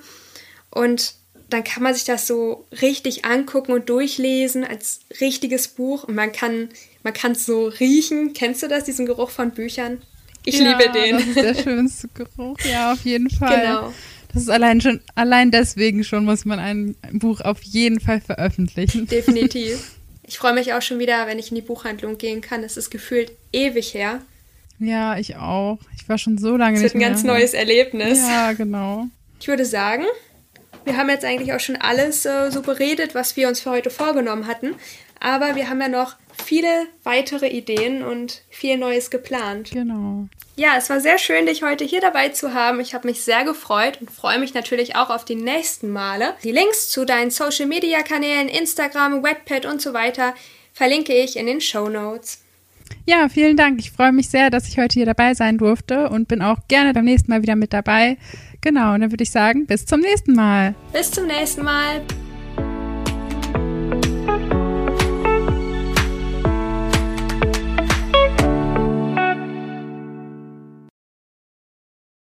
Und dann kann man sich das so richtig angucken und durchlesen als richtiges Buch und man kann man kann es so riechen. Kennst du das, diesen Geruch von Büchern? Ich ja, liebe den. Das ist der schönste Geruch, ja, auf jeden Fall. Genau. Das ist allein schon, allein deswegen schon muss man ein Buch auf jeden Fall veröffentlichen. Definitiv. Ich freue mich auch schon wieder, wenn ich in die Buchhandlung gehen kann. Es ist gefühlt ewig her. Ja, ich auch. Ich war schon so lange das nicht mehr. Das wird ein ganz neues Erlebnis. Ja, genau. Ich würde sagen, wir haben jetzt eigentlich auch schon alles äh, so beredet, was wir uns für heute vorgenommen hatten. Aber wir haben ja noch viele weitere Ideen und viel Neues geplant. Genau. Ja, es war sehr schön, dich heute hier dabei zu haben. Ich habe mich sehr gefreut und freue mich natürlich auch auf die nächsten Male. Die Links zu deinen Social Media Kanälen, Instagram, Webpad und so weiter verlinke ich in den Show Notes. Ja, vielen Dank. Ich freue mich sehr, dass ich heute hier dabei sein durfte und bin auch gerne beim nächsten Mal wieder mit dabei. Genau, und dann würde ich sagen, bis zum nächsten Mal. Bis zum nächsten Mal.